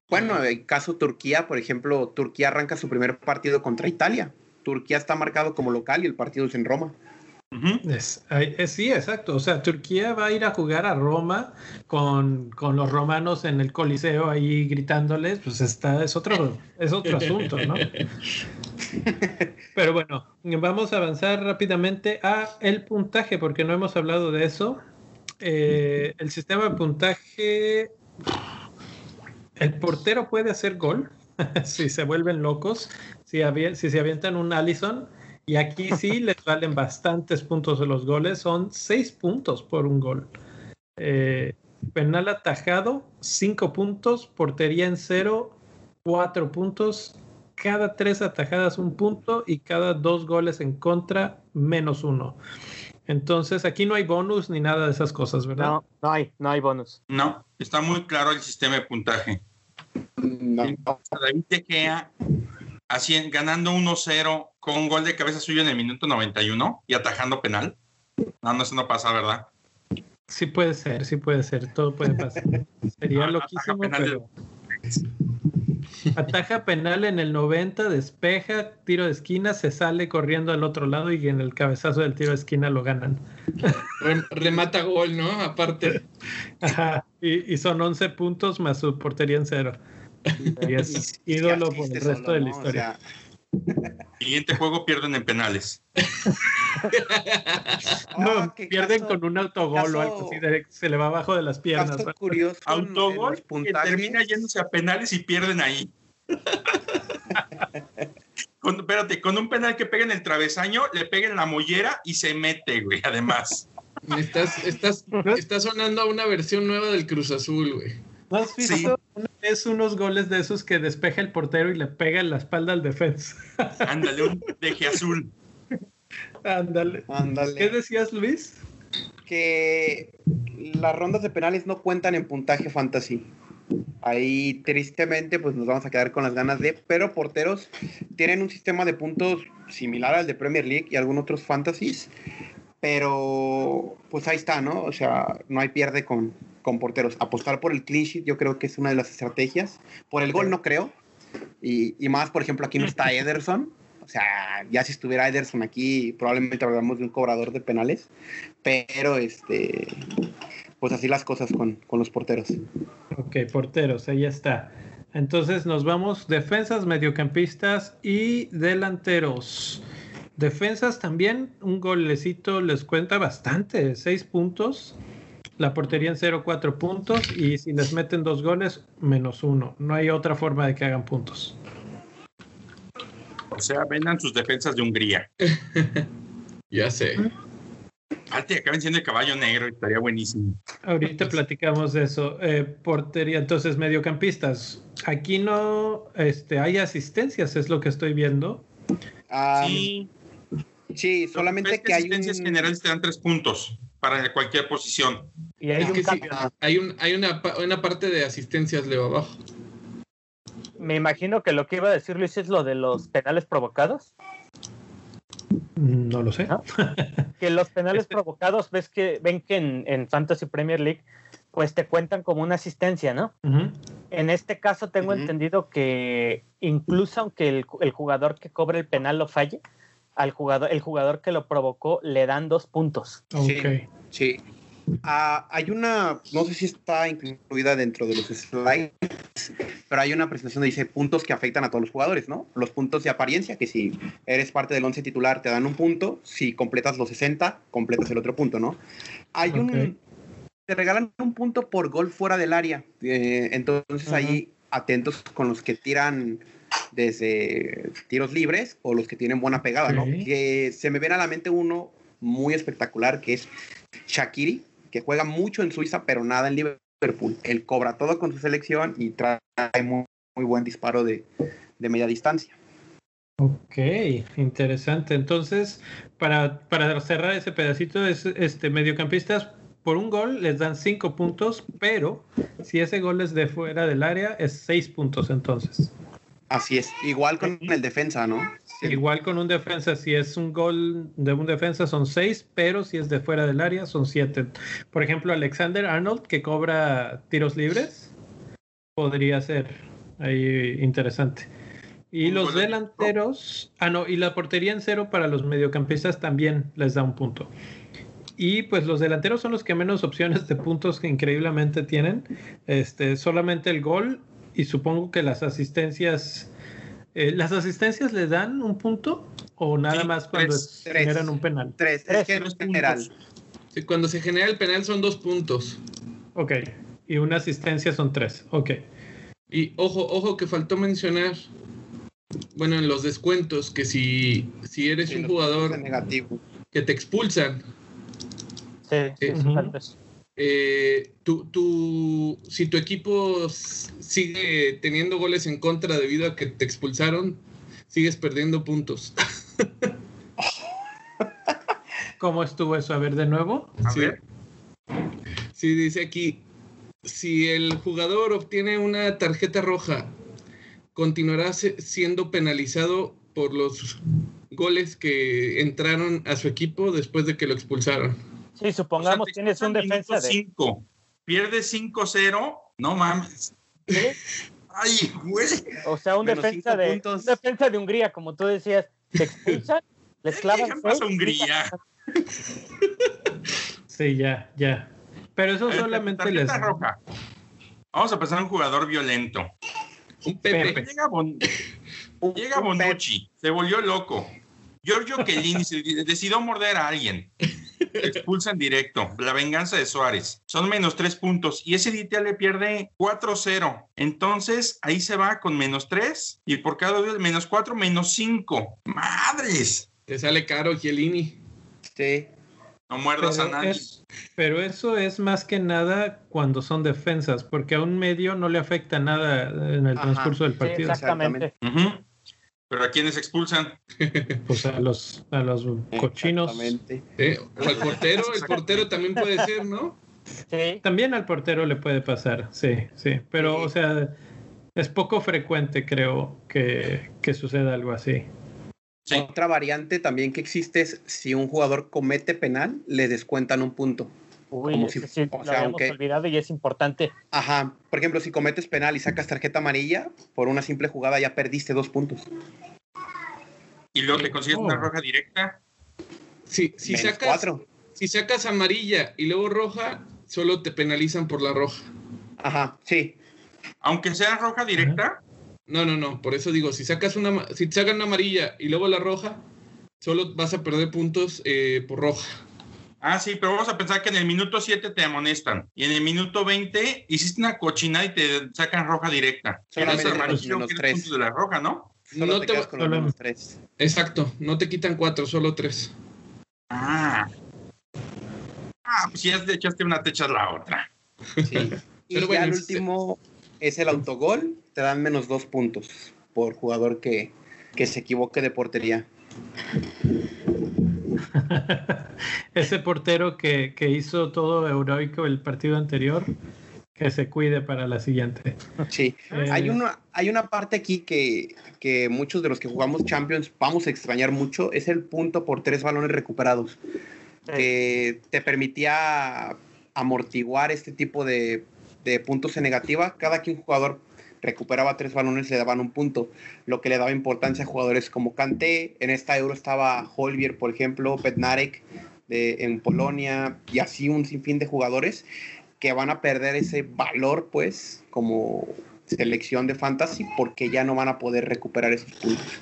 Bueno, en caso Turquía, por ejemplo, Turquía arranca su primer partido contra Italia. Turquía está marcado como local y el partido es en Roma. Es- es- sí, exacto. O sea, Turquía va a ir a jugar a Roma con, con los romanos en el Coliseo ahí gritándoles, pues está, es otro, es otro asunto, ¿no? Pero bueno, vamos a avanzar rápidamente a el puntaje, porque no hemos hablado de eso. Eh, el sistema de puntaje El portero puede hacer gol si se vuelven locos, si, si se avientan un Allison. Y aquí sí les valen bastantes puntos de los goles, son seis puntos por un gol. Eh, penal atajado, cinco puntos, portería en cero, cuatro puntos, cada tres atajadas un punto y cada dos goles en contra menos uno. Entonces aquí no hay bonus ni nada de esas cosas, ¿verdad? No, no hay, no hay bonus. No, está muy claro el sistema de puntaje. No. David De Gea ganando 1-0 con un gol de cabeza suyo en el minuto 91 y atajando penal. No, no, eso no pasa, ¿verdad? Sí puede ser, sí puede ser, todo puede pasar. Sería loquísimo, pero... Ataja penal en el 90, despeja, tiro de esquina, se sale corriendo al otro lado y en el cabezazo del tiro de esquina lo ganan. Remata gol, ¿no? Aparte. Ajá, y, son 11 puntos más su portería en cero. Y es ídolo por el resto de la historia. Siguiente juego pierden en penales. no, ah, pierden con un autogol o algo así, se le va abajo de las piernas. curioso. Autogol que termina yéndose a penales y pierden ahí. con, espérate, con un penal que pega en el travesaño, le pega en la mollera y se mete, güey, además. Estás, estás, está sonando a una versión nueva del Cruz Azul, güey. ¿No has visto una vez unos goles de esos que despeja el portero y le pega en la espalda al defensa? Ándale, un deje azul. Ándale. Ándale. ¿Qué decías, Luis? Que las rondas de penales no cuentan en puntaje fantasy. Ahí tristemente pues nos vamos a quedar con las ganas de, pero porteros tienen un sistema de puntos similar al de Premier League y algunos otros fantasies, pero pues ahí está, ¿no? O sea, no hay pierde con, con porteros. Apostar por el clean sheet yo creo que es una de las estrategias. Por el gol no creo. Y, y más, por ejemplo, aquí no está Ederson. O sea, ya si estuviera Ederson aquí, probablemente hablamos de un cobrador de penales. Pero, este, pues así las cosas con, con los porteros. Ok, porteros, ahí está. Entonces nos vamos defensas, mediocampistas y delanteros. Defensas también, un golecito les cuenta bastante, seis puntos. La portería en 0, 4 puntos. Y si les meten dos goles, menos uno. No hay otra forma de que hagan puntos. O sea, vendan sus defensas de Hungría. ya sé. Alte, acaben siendo el caballo negro, estaría buenísimo. Ahorita platicamos de eso. Eh, portería, entonces, mediocampistas. Aquí no este, hay asistencias, es lo que estoy viendo. sí. Sí, solamente que, hay asistencias generales te dan tres puntos para cualquier posición. Y hay, hay, un, hay una, una, parte de asistencias, Leo, abajo. Me imagino que lo que iba a decir Luis es lo de los penales provocados. No lo sé. que los penales este provocados, ves que ven que en, Fantasy Premier League, pues te cuentan como una asistencia, ¿no? En este caso tengo entendido que incluso aunque el, el, jugador que cobre el penal lo falle, al jugador, el jugador que lo provocó le dan dos puntos. Sí. sí. Ah, hay una, no sé si está incluida dentro de los slides, pero hay una presentación que dice puntos que afectan a todos los jugadores, ¿no? Los puntos de apariencia, que si eres parte del 11 titular te dan un punto, si completas los 60, completas el otro punto, ¿no? Hay un, te regalan un punto por gol fuera del área, eh, entonces ahí atentos con los que tiran desde tiros libres o los que tienen buena pegada, ¿no? Que se me viene a la mente uno muy espectacular que es Shakiri, que juega mucho en Suiza, pero nada en Liverpool. Él cobra todo con su selección y trae muy, buen disparo de, media distancia. Ok, interesante. Entonces, para, para cerrar ese pedacito, es, este, mediocampistas por un gol les dan cinco puntos, pero si ese gol es de fuera del área, es seis puntos entonces. Así es, igual con el defensa, ¿no? Igual con un defensa, si es un gol de un defensa son seis, pero si es de fuera del área son siete. Por ejemplo, Alexander Arnold, que cobra tiros libres, podría ser ahí interesante. Y los delanteros, ah, no, y la portería en cero para los mediocampistas también les da un punto. Y pues los delanteros son los que menos opciones de puntos que increíblemente tienen. Este, solamente el gol y supongo que las asistencias, eh, ¿las asistencias le dan un punto o nada más cuando generan un penal? Tres, es que no es general. cuando se genera el penal son dos puntos. Ok. Y una asistencia son tres. Ok. Y ojo, ojo que faltó mencionar, bueno, en los descuentos, que si, si eres Sí, un jugador que te expulsan, Sí, sí, Eh, sí, falta eso. Eh, tú, tú- si tu equipo sigue teniendo goles en contra debido a que te expulsaron, sigues perdiendo puntos. ¿Cómo estuvo eso? A ver de nuevo. A Sí. ver. Sí, dice aquí, si el jugador obtiene una tarjeta roja, continuará siendo penalizado por los goles que entraron a su equipo después de que lo expulsaron. Sí, supongamos O sea, tienes un defensa de. cinco. Pierdes 5-0. No mames. Ay, güey. O sea, un Menos defensa de. puntos. un defensa de Hungría, como tú decías, te expulsan, les clavan. Seis, Hungría. Sí, ya, ya. Pero eso solamente les. roja. Vamos a pasar a un jugador violento. Un Pepe. Pepe. Llega, Bon- Un- llega un pep. Bonucci, se volvió loco. Giorgio Chiellini se decidió morder a alguien. Expulsan directo. La venganza de Suárez. Son menos tres puntos. Y ese DT le pierde 4-0. Entonces, ahí se va con menos tres. Y por cada gol, menos cuatro, menos cinco. ¡Madres! Te sale caro, Chiellini. Sí. No muerdas a Pero, nadie. es- pero eso es más que nada cuando son defensas, porque a un medio no le afecta nada en el Ajá. transcurso del Sí, partido. exactamente. Ujú. Pero a quienes expulsan. Pues a los, a los cochinos. Exactamente. ¿eh? O al portero, el portero también puede ser, ¿no? Sí. También al portero le puede pasar, sí, sí. Pero, Sí. o sea, es poco frecuente, creo, que, que suceda algo así. Sí. Otra variante también que existe es si un jugador comete penal, le descuentan un punto. Uy, Como ese si- sí, o lo sea, habíamos aunque- olvidado y es importante. Ajá. Por ejemplo, si cometes penal y sacas tarjeta amarilla, por una simple jugada ya perdiste dos puntos. Y luego te consigues Oh. una roja directa. Si, si, Menos sacas, cuatro. si sacas amarilla y luego roja, solo te penalizan por la roja. Ajá, sí. Aunque sea roja directa. No, no, no. Por eso digo, si sacas una, ma- si te sacan una amarilla y luego la roja, solo vas a perder puntos eh, por roja. Ah, sí, pero vamos a pensar que en el minuto 7 te amonestan. Y en el minuto 20 hiciste una cochinada y te sacan roja directa. Solamente menos- amarillo, menos tres. puntos de la roja, ¿no? Solo No te, te- quedas con los menos tres. Exacto. No te quitan cuatro, solo tres. Ah. Ah, pues si ya te echaste una, te echas la otra. Sí. Y Pero ya bueno, el es- último es el autogol. Te dan menos dos puntos por jugador que, que se equivoque de portería. Ese portero que, que hizo todo heroico el partido anterior, que se cuide para la siguiente. Sí. Eh, Hay una, hay una parte aquí que, que muchos de los que jugamos Champions vamos a extrañar mucho, es el punto por tres balones recuperados, que te permitía amortiguar este tipo de, de puntos en negativa. Cada que un jugador recuperaba tres balones le daban un punto, lo que le daba importancia a jugadores como Kanté, en esta Euro estaba Holvier, por ejemplo, Bednarek de, en Polonia, y así un sinfín de jugadores que van a perder ese valor, pues, como selección de fantasy, porque ya no van a poder recuperar esos puntos.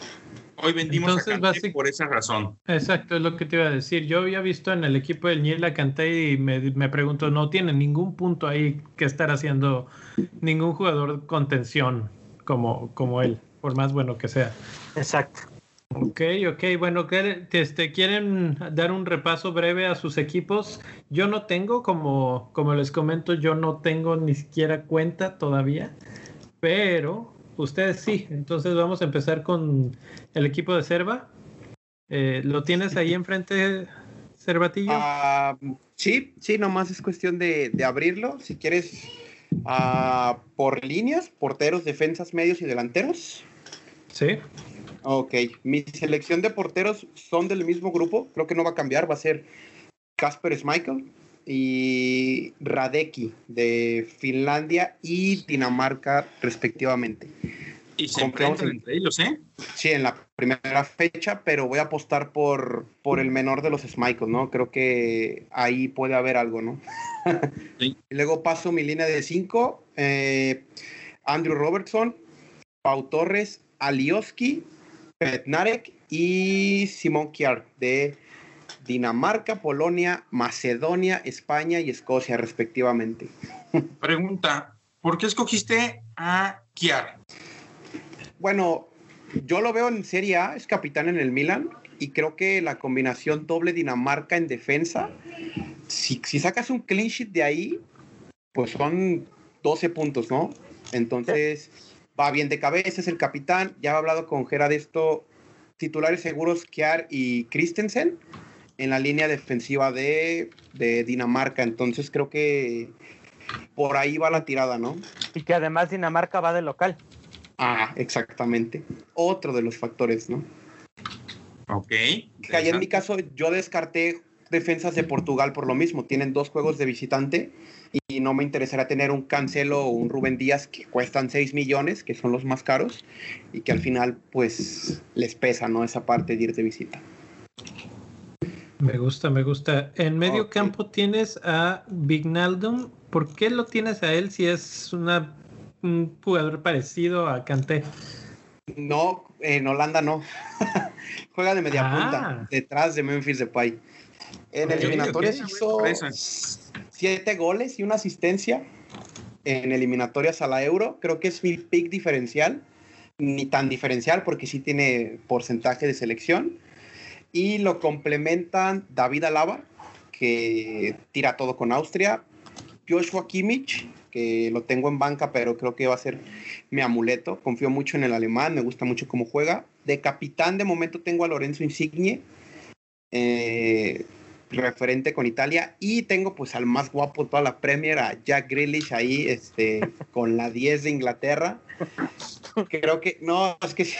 Hoy vendimos Entonces, a Kanté por esa razón. Exacto, es lo que te iba a decir. Yo había visto en el equipo del Niel la canté y me, me pregunto, no tiene ningún punto ahí que estar haciendo ningún jugador contención como, como él, por más bueno que sea. Exacto. Ok, ok, bueno, ¿qué- este, ¿quieren dar un repaso breve a sus equipos? Yo no tengo, como, como les comento, yo no tengo ni siquiera cuenta todavía, pero ustedes sí. Entonces vamos a empezar con el equipo de Cerva. Eh, ¿Lo tienes ahí enfrente, Cervatillo? Ah, sí, sí, nomás es cuestión de, de abrirlo. Si quieres, ah, por líneas, porteros, defensas, medios y delanteros. Sí. Ok, mi selección de porteros son del mismo grupo, creo que no va a cambiar, va a ser Kasper Schmeichel y Radecki de Finlandia y Dinamarca respectivamente. Y se Confiamos enfrentan en- entre ellos, ¿eh? Sí, en la primera fecha, pero voy a apostar por, por el menor de los Schmeichel, ¿no? Creo que ahí puede haber algo, ¿no? Sí. Y luego paso mi línea de cinco, eh, Andrew Robertson, Pau Torres, Alioski, Petnarek y Simon Kiar de Dinamarca, Polonia, Macedonia, España y Escocia, respectivamente. Pregunta, ¿por qué escogiste a Kiar? Bueno, yo lo veo en Serie A, es capitán en el Milan y creo que la combinación doble Dinamarca en defensa, si, si sacas un clean sheet de ahí, pues son 12 puntos, ¿no? Entonces, va bien de cabeza, es el capitán, ya he hablado con Gera de esto, titulares seguros Kiar y Christensen en la línea defensiva de, de Dinamarca, entonces creo que por ahí va la tirada, ¿no? Y que además Dinamarca va de local. Ah, exactamente. Otro de los factores, ¿no? Ok. Que ahí en mi caso yo descarté defensas de Portugal por lo mismo. Tienen dos juegos de visitante y no me interesará tener un Cancelo o un Rubén Díaz que cuestan 6 millones, que son los más caros, y que al final pues les pesa, ¿no? Esa parte de ir de visita. Me gusta, me gusta. En medio campo tienes a Vignaldum. ¿Por qué lo tienes a él si es una, un jugador parecido a Kanté? No, en Holanda no. Juega de media Ah. punta, detrás de Memphis Depay. En eliminatorias hizo siete goles y una asistencia en eliminatorias a la Euro. Creo que es mi pick diferencial. Ni tan diferencial porque sí tiene porcentaje de selección. Y lo complementan David Alaba, que tira todo con Austria. Joshua Kimmich, que lo tengo en banca, pero creo que va a ser mi amuleto. Confío mucho en el alemán, me gusta mucho cómo juega. De capitán, de momento tengo a Lorenzo Insigne, eh, referente con Italia. Y tengo pues al más guapo de toda la Premier, a Jack Grealish ahí, este, con la 10 de Inglaterra. Creo que, no, es que sí.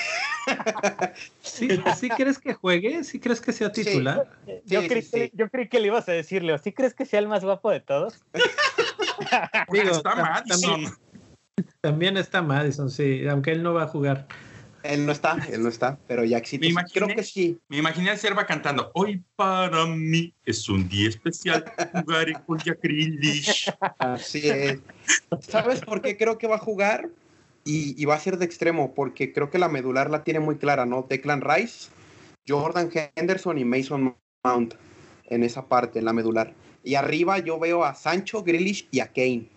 ¿Sí, ¿sí crees que juegue? ¿Sí crees que sea Sí. titular? Yo, creí sí, que, sí. yo creí que le ibas a decir, Leo. ¿Sí crees que sea el más guapo de todos? Digo, Está Madison. También, también está Madison, sí, aunque él no va a jugar. Él no está, él no está, pero Jack sí. Me imaginé- Creo que sí. Me imaginé al Serva cantando, hoy para mí es un día especial, jugaré con Jack Grealish". Así es. ¿Sabes por qué creo que va a jugar? Y, y va a ser de extremo, porque creo que la medular la tiene muy clara, ¿no? Declan Rice, Jordan Henderson y Mason Mount en esa parte, en la medular. Y arriba yo veo a Sancho, Grealish y a Kane.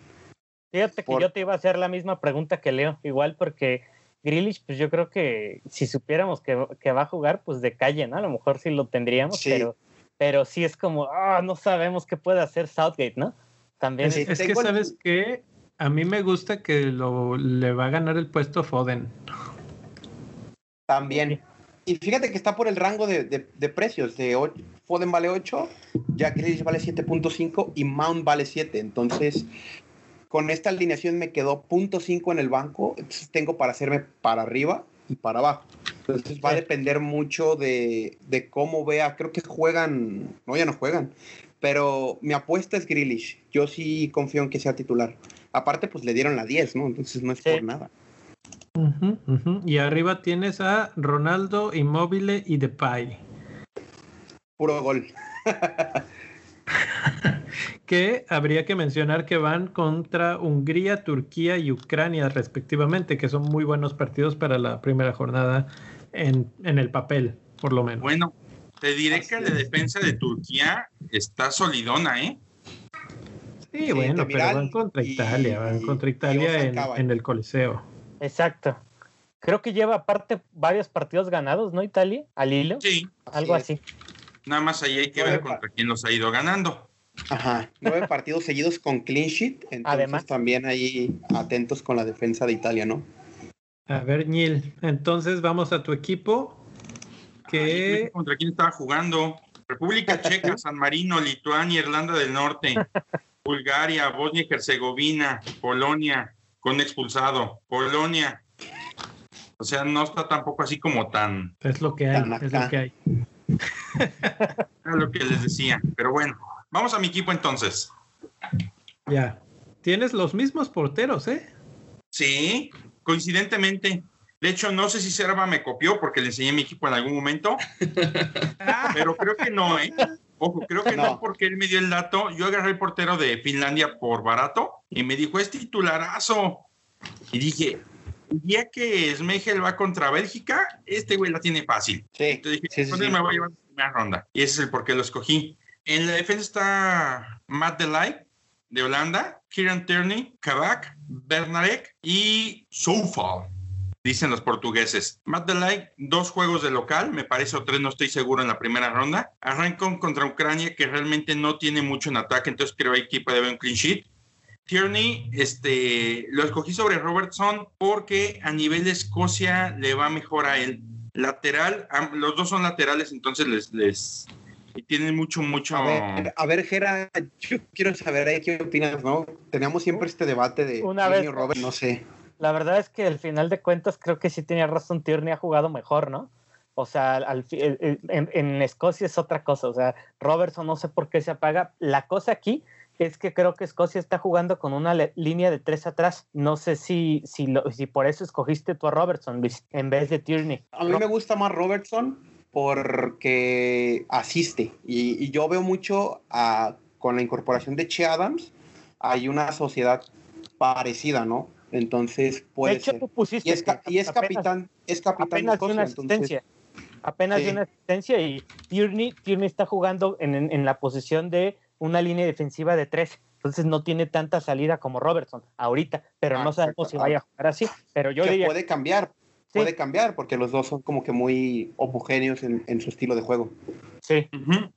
Fíjate que Por- yo te iba a hacer la misma pregunta que Leo, igual porque Grealish, pues yo creo que si supiéramos que, que va a jugar, pues de calle, ¿no? A lo mejor sí lo tendríamos, Sí. pero, pero sí es como, ah, no sabemos qué puede hacer Southgate, ¿no? También Es, Sí, es que, el- ¿sabes qué? A mí me gusta que lo, le va a ganar el puesto Foden. También. Y fíjate que está por el rango de, de- de precios. De ocho- Foden vale 8, Jack Grealish vale 7.5 y Mount vale 7. Entonces, con esta alineación me quedó .5 en el banco. Entonces tengo para hacerme para arriba y para abajo. Entonces va a depender mucho de, de cómo vea. Creo que juegan. No, ya no juegan. Pero mi apuesta es Grealish. Yo sí confío en que sea titular. Aparte, pues le dieron la 10, ¿no? Entonces no es Sí. por nada. Y arriba tienes a Ronaldo, Immobile y Depay. Puro gol. que habría que mencionar que van contra Hungría, Turquía y Ucrania respectivamente, que son muy buenos partidos para la primera jornada en, en el papel, por lo menos. Bueno, te diré Así que la defensa de Turquía está solidona, ¿eh? sí, sí, bueno, pero van contra y- Italia, van contra Italia en, el Coliseo. Exacto. Creo que lleva aparte varios partidos ganados, ¿no, Italia? Al hilo, Sí, algo así. nada más ahí hay que ver contra quién los ha ido ganando. Ajá, nueve partidos seguidos con clean sheet, entonces Además. también ahí atentos con la defensa de Italia, ¿no? A ver, Neil, entonces vamos a tu equipo. Que ¿Contra quién estaba jugando? República Checa, San Marino, Lituania, Irlanda del Norte, Bulgaria, Bosnia y Herzegovina, Polonia, con expulsado, Polonia. O sea, no está tampoco así como tan es lo que hay, es lo que hay. era lo que les decía. Pero bueno, vamos a mi equipo entonces. Ya. Tienes los mismos porteros, ¿eh? Sí, coincidentemente. De hecho, no sé si Serva me copió porque le enseñé mi equipo en algún momento, pero creo que no, ¿eh? Ojo, creo que no. No. porque él me dio el dato. Yo agarré el portero de Finlandia por barato y me dijo, es titularazo. Y dije, el día que Smegel va contra Bélgica, este güey la tiene fácil. Sí, Entonces dije, sí, sí, "Con sí. él me voy a llevar primera ronda. Y ese es el por qué lo escogí. En la defensa está Matt Delay de Holanda, Kieran Tierney, Kabak, Bernarek y Soufal dicen los portugueses. Matt Delay, dos juegos de local, me parece, o tres, no estoy seguro en la primera ronda. Arrancón contra Ucrania, que realmente no tiene mucho en ataque, entonces creo que puede haber un clean sheet. Tierney, este, lo escogí sobre Robertson porque a nivel de Escocia le va mejor a él. Lateral, los dos son laterales, entonces les, les y tienen mucho, mucho. A ver, Gera, yo quiero saber qué opinas, ¿no? Teníamos siempre este debate de Una vez, Robert, no sé. La verdad es que al final de cuentas creo que sí tenía razón, Tierney ha jugado mejor, ¿no? O sea, al, en, Escocia es otra cosa, o sea, Robertson no sé por qué se apaga. La cosa aquí es que creo que Escocia está jugando con una línea de tres atrás. No sé si, si, por eso escogiste tú a Robertson, en vez de Tierney. A mí me gusta más Robertson porque asiste y, yo veo mucho con la incorporación de Che Adams, hay una sociedad parecida, ¿no? Entonces puede de hecho, ser. Tú pusiste y es, y es capitán, es capitán apenas de una asistencia. apenas de una asistencia y Tierney, Tierney está jugando en, en, la posición de una línea defensiva de tres. Entonces no tiene tanta salida como Robertson ahorita, pero ah, no sabemos si vaya a jugar así. Pero yo diría... puede cambiar, puede cambiar porque los dos son como que muy homogéneos en, en su estilo de juego. Sí.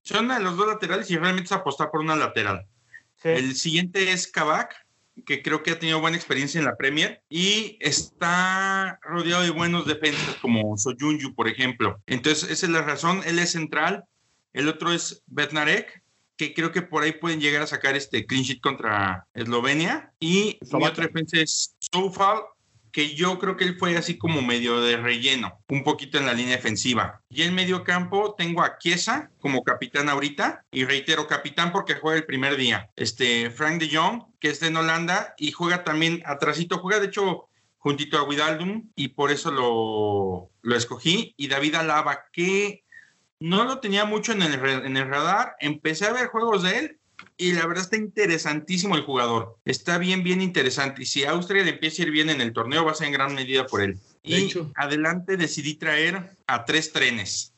Son los dos laterales y realmente es apostar por una lateral. El siguiente es Kabak, que creo que ha tenido buena experiencia en la Premier y está rodeado de buenos defensas como Soyunju, por ejemplo. Entonces, esa es la razón. Él es central. El otro es Betnarek, que creo que por ahí pueden llegar a sacar este clean sheet contra Eslovenia. Y mi otro defensa es Soufal, que yo creo que él fue así como medio de relleno, un poquito en la línea defensiva. Y en medio campo tengo a Chiesa como capitán ahorita, y reitero, capitán porque juega el primer día. Este, Frank de Jong, que está en Holanda, y juega también atrásito, juega de hecho juntito a Widaldum, y por eso lo, lo escogí. Y David Alaba, que no lo tenía mucho en el, en el radar, empecé a ver juegos de él y la verdad está interesantísimo el jugador. Está bien, bien interesante. Y si Austria le empieza a ir bien en el torneo, va a ser en gran medida por él. y adelante decidí traer a tres trenes,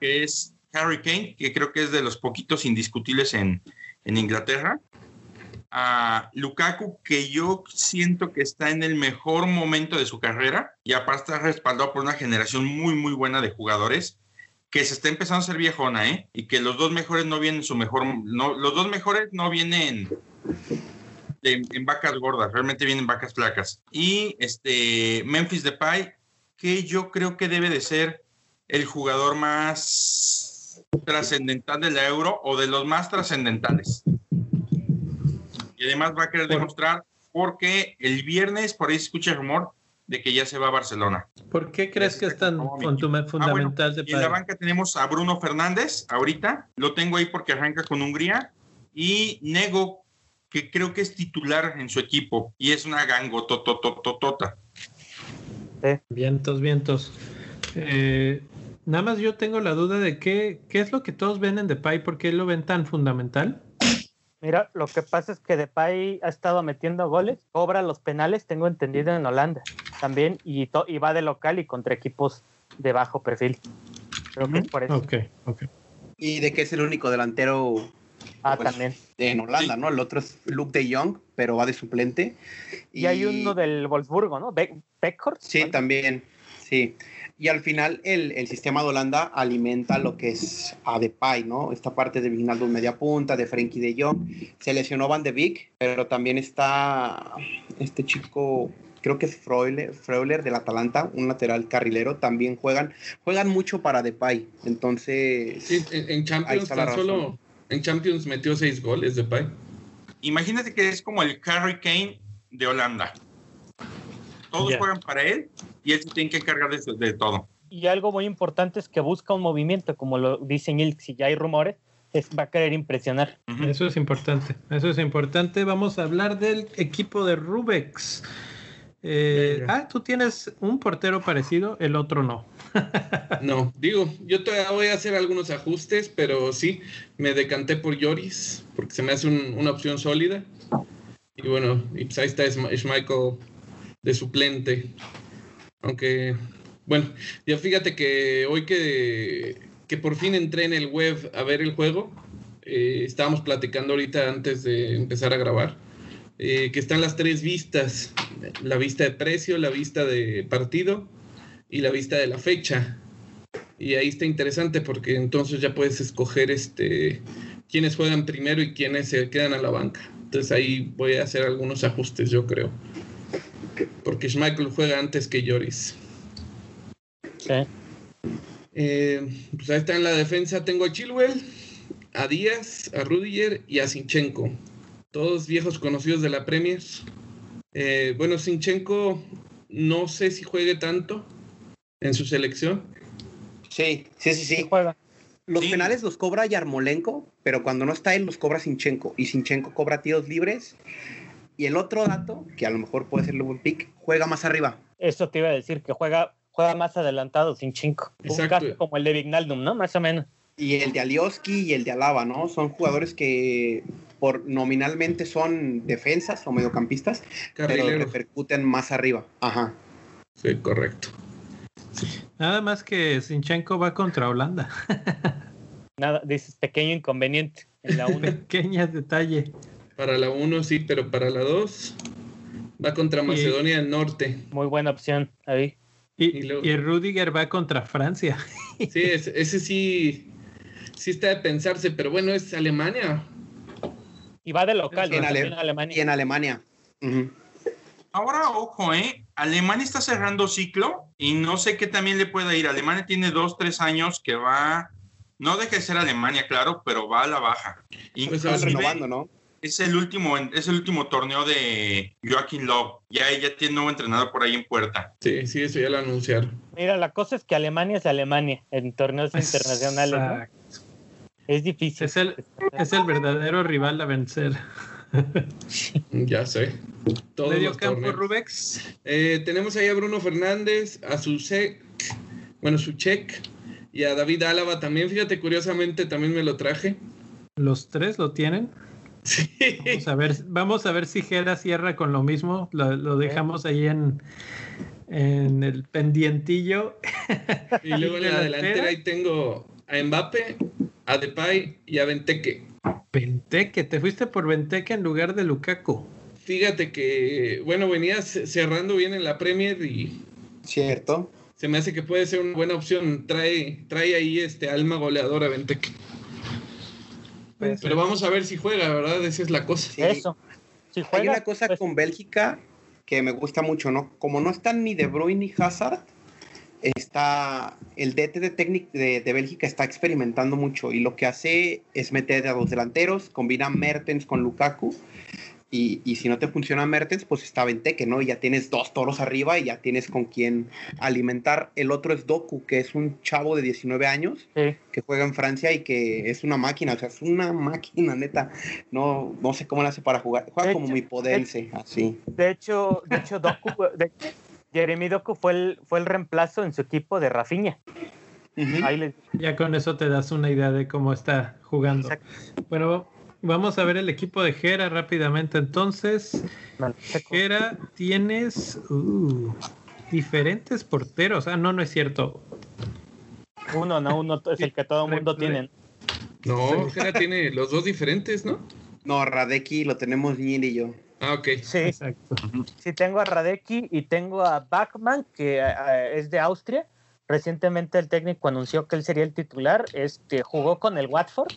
que es Harry Kane, que creo que es de los poquitos indiscutibles en, en Inglaterra. A Lukaku, que yo siento que está en el mejor momento de su carrera y aparte está respaldado por una generación muy, muy buena de jugadores que se está empezando a ser viejona, ¿eh? Y que los dos mejores no vienen su mejor, no, los dos mejores no vienen en vacas gordas, realmente vienen vacas flacas. Y este Memphis Depay, que yo creo que debe de ser el jugador más trascendental de la Euro o de los más trascendentales. Y además va a querer demostrar porque el viernes, por ahí se escucha el rumor, de que ya se va a Barcelona. ¿Por qué crees que es tan ah, fundamental? de en la banca tenemos a Bruno Fernández ahorita, lo tengo ahí porque arranca con Hungría, y Nego, que creo que es titular en su equipo, y es una gangototototota. Vientos, vientos. Eh, nada más yo tengo la duda de qué, qué es lo que todos ven en Depay, ¿por qué lo ven tan fundamental? Mira, lo que pasa es que Depay ha estado metiendo goles, cobra los penales, tengo entendido en Holanda también, y, y va de local y contra equipos de bajo perfil. Creo que es por eso. Ok, ok. Y de que es el único delantero ah, pues, también. en Holanda, ¿no? El otro es Luke de Jong, pero va de suplente. Y, hay uno del Wolfsburgo, ¿no? Be Sí, también, sí. Y al final el, el, sistema de Holanda alimenta lo que es a Depay, ¿no? Esta parte de Vignaldo media punta, de Frenkie de Jong. Se lesionó Van de Beek, pero también está este chico, creo que es Freuler, Freuler del Atalanta, un lateral carrilero. También juegan, juegan mucho para Depay. Entonces... Sí, en, Champions solo... En Champions metió seis goles Depay. Imagínate que es como el Harry Kane de Holanda. Todos juegan para él y él se tiene que encargar de, todo. Y algo muy importante es que busca un movimiento, como lo dicen él, si ya hay rumores, es, va a querer impresionar. Eso es importante, eso es importante. Vamos a hablar del equipo de Rubex. Eh, ah, tú tienes un portero parecido, el otro no. no, digo, yo todavía voy a hacer algunos ajustes, pero sí, me decanté por Lloris, porque se me hace una opción sólida. Y bueno, y pues ahí está Schmeichel de suplente. Aunque, bueno, ya fíjate que hoy que, que por fin entré en el web a ver el juego. Eh, estábamos platicando ahorita antes de empezar a grabar. Eh, que están las tres vistas, la vista de precio, la vista de partido y la vista de la fecha. Y ahí está interesante porque entonces ya puedes escoger este quiénes juegan primero y quiénes se quedan a la banca. Entonces ahí voy a hacer algunos ajustes, yo creo. Porque Schmeichel juega antes que Lloris. Sí. Eh, pues ahí está en la defensa. Tengo a Chilwell, a Díaz, a Rudiger y a Sinchenko. Todos viejos conocidos de la Premier. Eh, bueno, Sinchenko no sé si juegue tanto en su selección. Sí, sí, sí, Sí sí. juega. Los Sí. penales los cobra Yarmolenko, pero cuando no está él los cobra Sinchenko. Y Sinchenko cobra tiros libres. Y el otro dato, que a lo mejor puede ser el buen pick, juega más arriba. Eso te iba a decir, que juega, juega más adelantado sin chinco. Un caso como el de Vignaldum, ¿no? Más o menos. Y el de Alioski y el de Alaba, ¿no? Son jugadores que por nominalmente son defensas o mediocampistas, pero Carrilero. repercuten más arriba. Ajá. Sí, correcto. Nada más que Sinchenko va contra Holanda. Nada, dices pequeño inconveniente en la 1. Pequeña detalle. Para la 1 sí, pero para la 2 va contra Macedonia del Norte. Muy buena opción ahí. Y, Y luego- y Rudiger va contra Francia. Sí, ese, ese sí, sí está de pensarse, pero bueno, es Alemania. Y va de local, Y en, ¿no? Ale- También Alemania. y en Alemania. Ahora, ojo, ¿eh? Alemania está cerrando ciclo y no sé qué también le pueda ir. Alemania tiene dos, tres años que va, no deja de ser Alemania, claro, pero va a la baja. Pues Inclusive renovando, ¿no? es el último, es el último torneo de Joaquín Love. Ya, ya tiene nuevo entrenador por ahí en puerta. Sí, sí, eso ya lo anunciaron. Mira, la cosa es que Alemania es Alemania en torneos internacionales, ¿no? Es difícil. Es el, es el verdadero rival a vencer. Ya sé. Todos Medio campo. Rubex. Eh, tenemos ahí a Bruno Fernández, a Susek, bueno, Suchek y a David Álava también. Fíjate, curiosamente también me lo traje. Los tres lo tienen. Sí. Vamos a ver, vamos a ver si Gera cierra con lo mismo. Lo, lo dejamos ahí en, en el pendientillo. Y luego en la delantera ahí tengo a Mbappe, a Depay y a Benteke. Benteke, te fuiste por Benteke en lugar de Lukaku. Fíjate que, bueno, venía ce- cerrando bien en la Premier y Cierto. se me hace que puede ser una buena opción. Trae, trae ahí este alma goleadora Benteke. Pues, Pero vamos a ver si juega, ¿verdad? Esa es la cosa. Sí. Eso. Si Hay juega, una cosa pues, con Bélgica que me gusta mucho, ¿no? Como no están ni De Bruyne ni Hazard, está el DT de, técnic- de, de Bélgica está experimentando mucho y lo que hace es meter a los delanteros, combina Mertens con Lukaku y, y si no te funciona Mertens, pues está Benteke, ¿no? Y ya tienes dos toros arriba y ya tienes con quien alimentar. El otro es Doku, que es un chavo de 19 años sí. que juega en Francia y que es una máquina, o sea, es una máquina, neta. No, no sé cómo le hace para jugar. Juega De como hecho, muy podense, así. De hecho, de hecho, Doku, de- Jeremy Doku fue el, fue el reemplazo en su equipo de Rafinha. Ujú. Ahí les Ya con eso te das una idea de cómo está jugando. Exacto. Bueno, vamos a ver el equipo de Gera rápidamente. Entonces. Gera, tienes uh, diferentes porteros. Ah, no, no es cierto. Uno, no, uno es el que todo el mundo tiene. No, Jera tiene los dos diferentes, ¿no? No, Radeki lo tenemos Ñil y yo. Ah, ok. Sí, Exacto. sí tengo a Radecki y tengo a Bachmann, que eh, es de Austria. Recientemente el técnico anunció que él sería el titular. Este jugó con el Watford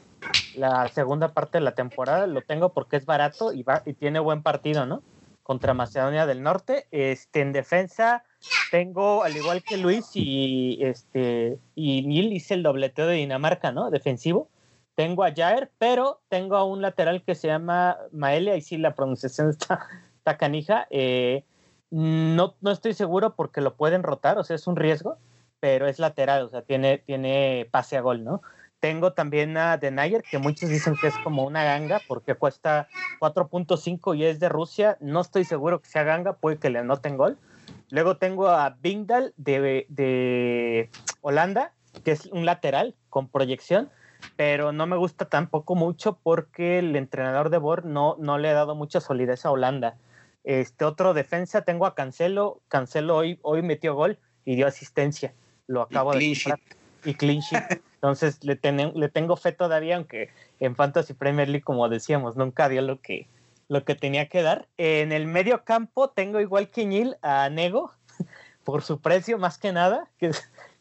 la segunda parte de la temporada. Lo tengo porque es barato y, va, y tiene buen partido, ¿no? Contra Macedonia del Norte. Este, en defensa tengo, al igual que Luis y este y Neil, hice el dobleteo de Dinamarca, ¿no? Defensivo. Tengo a Jair, pero tengo a un lateral que se llama Maelia, y sí la pronunciación está, está canija. Eh, no, no estoy seguro porque lo pueden rotar, o sea, es un riesgo, pero es lateral, o sea, tiene, tiene pase a gol, ¿no? Tengo también a Denayer, que muchos dicen que es como una ganga porque cuesta 4.5 y es de Rusia. No estoy seguro que sea ganga, puede que le anoten gol. Luego tengo a Bingdal de, de Holanda, que es un lateral con proyección, pero no me gusta tampoco mucho porque el entrenador de Bor no, no le ha dado mucha solidez a Holanda. Este otro defensa tengo a Cancelo. Cancelo hoy, hoy metió gol y dio asistencia. Lo acabo de clean comprar. Y clean sheet. Entonces le, le tengo fe todavía, aunque en Fantasy Premier League, como decíamos, nunca dio lo que, lo que tenía que dar. En el medio campo tengo igual que Ñil a Nego, por su precio más que nada, que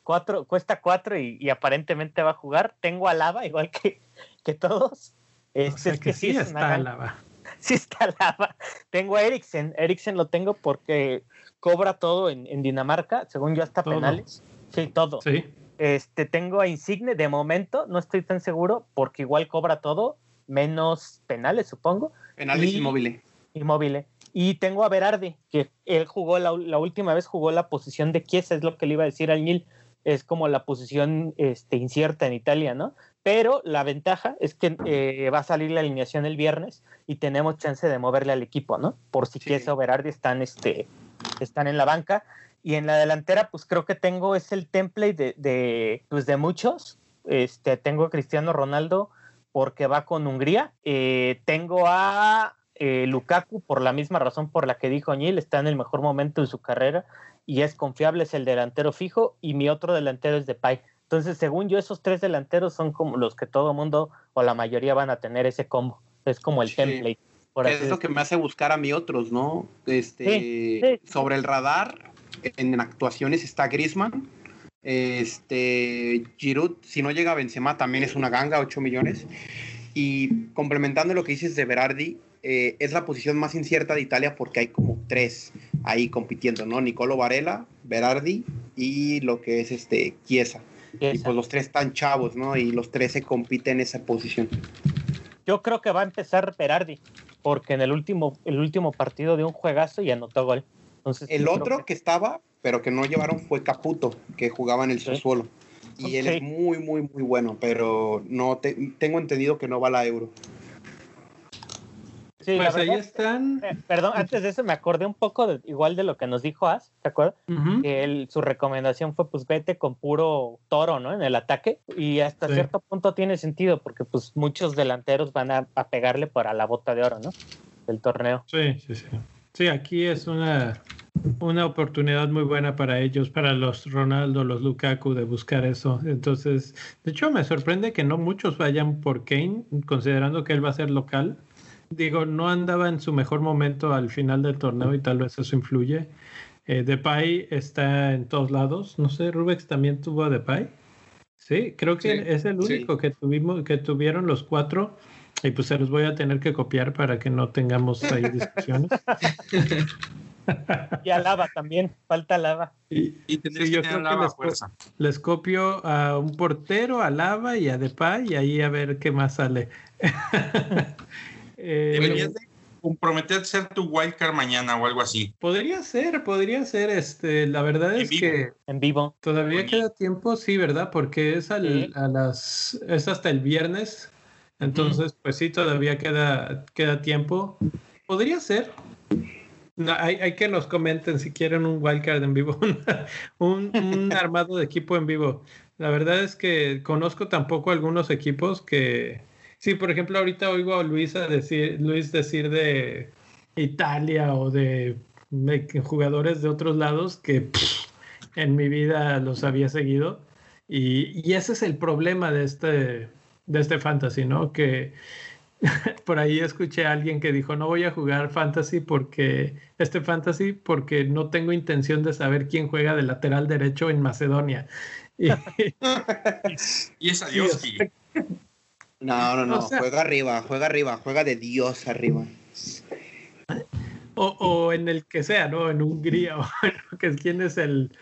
cuatro, cuesta cuatro y, aparentemente va a jugar. Tengo a Lava igual que, que todos. Este, es que, sí, está Lava. Sí está Lava. Tengo a Eriksen. Eriksen lo tengo porque cobra todo en, Dinamarca, según yo hasta penales. Sí, todo. Sí. Este, tengo a Insigne de momento, no estoy tan seguro porque igual cobra todo, menos penales, supongo. Penales inmóviles. Inmóviles. Y tengo a Berardi, que él jugó la, última vez jugó la posición de Chiesa, es lo que le iba a decir al Nil. Es como la posición este, incierta en Italia, ¿no? Pero la ventaja es que eh, va a salir la alineación el viernes y tenemos chance de moverle al equipo, ¿no? Por si Chiesa o Berardi están, este, están en la banca. Y en la delantera, pues creo que tengo es el template de, de, pues de muchos. Este, tengo a Cristiano Ronaldo porque va con Hungría. Eh, tengo a eh, Lukaku por la misma razón por la que dijo Neil, está en el mejor momento de su carrera y es confiable, es el delantero fijo y mi otro delantero es de Depay. Entonces, según yo, esos tres delanteros son como los que todo mundo o la mayoría van a tener ese combo. Es como el template. es lo que me hace buscar a mí otros, ¿no? Este, Sobre el radar, en actuaciones está Grisman. Este, Giroud, si no llega a Benzema, también es una ganga, 8 millones. Y complementando lo que dices de Berardi, eh, es la posición más incierta de Italia porque hay como tres ahí compitiendo, ¿no? Nicolo Varela, Berardi y lo que es este Chiesa. Y pues los tres están chavos, ¿no? Y los tres se compiten en esa posición. Yo creo que va a empezar Berardi, porque en el último, el último partido de un juegazo y anotó gol. Entonces, el otro que... estaba, pero que no llevaron fue Caputo, que jugaba en el Sassuolo. Y él es muy, muy, muy bueno, pero no tengo entendido que no va a la Euro. Sí, pues ahí están. Eh, perdón, antes de eso me acordé un poco de, igual de lo que nos dijo As, ¿te acuerdas? Que su recomendación fue pues vete con puro toro, ¿no? En el ataque. Y hasta cierto punto tiene sentido porque pues muchos delanteros van a, pegarle para la bota de oro, ¿no? Del torneo. Sí, sí, sí. Sí, aquí es una, una oportunidad muy buena para ellos, para los Ronaldo, los Lukaku, de buscar eso. Entonces, de hecho, me sorprende que no muchos vayan por Kane, considerando que él va a ser local digo, no andaba en su mejor momento al final del torneo y tal vez eso influye. Eh, Depay está en todos lados. No sé, Rubex también tuvo a Depay. Sí, creo que es el único que tuvimos, que tuvieron los cuatro. Y pues se los voy a tener que copiar para que no tengamos ahí discusiones. y a Lava también, falta Lava. Y, y yo creo que les, les, copio a un portero, a Lava y a Depay y ahí a ver qué más sale. Eh, Deberías de comprometerte a ser tu wildcard mañana o algo así. Podría ser, podría ser. Este, la verdad es que en vivo todavía queda tiempo, sí, verdad, porque es a las es hasta el viernes. Entonces, pues sí, todavía queda queda tiempo. Podría ser. hay, que nos comenten si quieren un wildcard en vivo, un, un armado de equipo en vivo. La verdad es que conozco tampoco algunos equipos que, Sí, por ejemplo, ahorita oigo a Luis, decir, Luis decir de Italia o de, jugadores de otros lados que en mi vida los había seguido. Y, ese es el problema de este, de este fantasy, ¿no? Que por ahí escuché a alguien que dijo, no voy a jugar fantasy porque, este fantasy, porque no tengo intención de saber quién juega de lateral derecho en Macedonia. Y, y es adiós. No, no, no. juega arriba, juega arriba, juega de Dios arriba. O, en el que sea, ¿no? En Hungría, o que quién es el,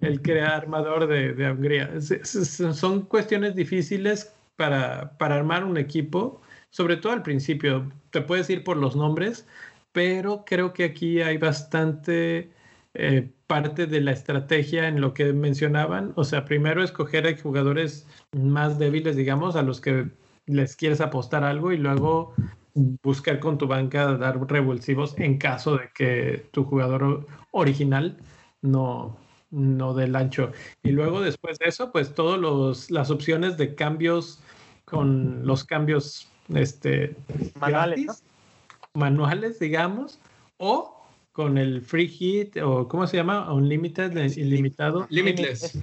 el armador de, de Hungría. son cuestiones difíciles para, para armar un equipo, sobre todo al principio. Te puedes ir por los nombres, pero creo que aquí hay bastante eh, parte de la estrategia en lo que mencionaban. O sea, primero escoger a jugadores más débiles, digamos, a los que les quieres apostar algo y luego buscar con tu banca dar revulsivos en caso de que tu jugador original no, no dé el ancho. Y luego después de eso, pues todas las opciones de cambios con los cambios este, manuales, manuales, digamos, o con el free hit o ¿cómo se llama? Unlimited, ilimitado. Limitless.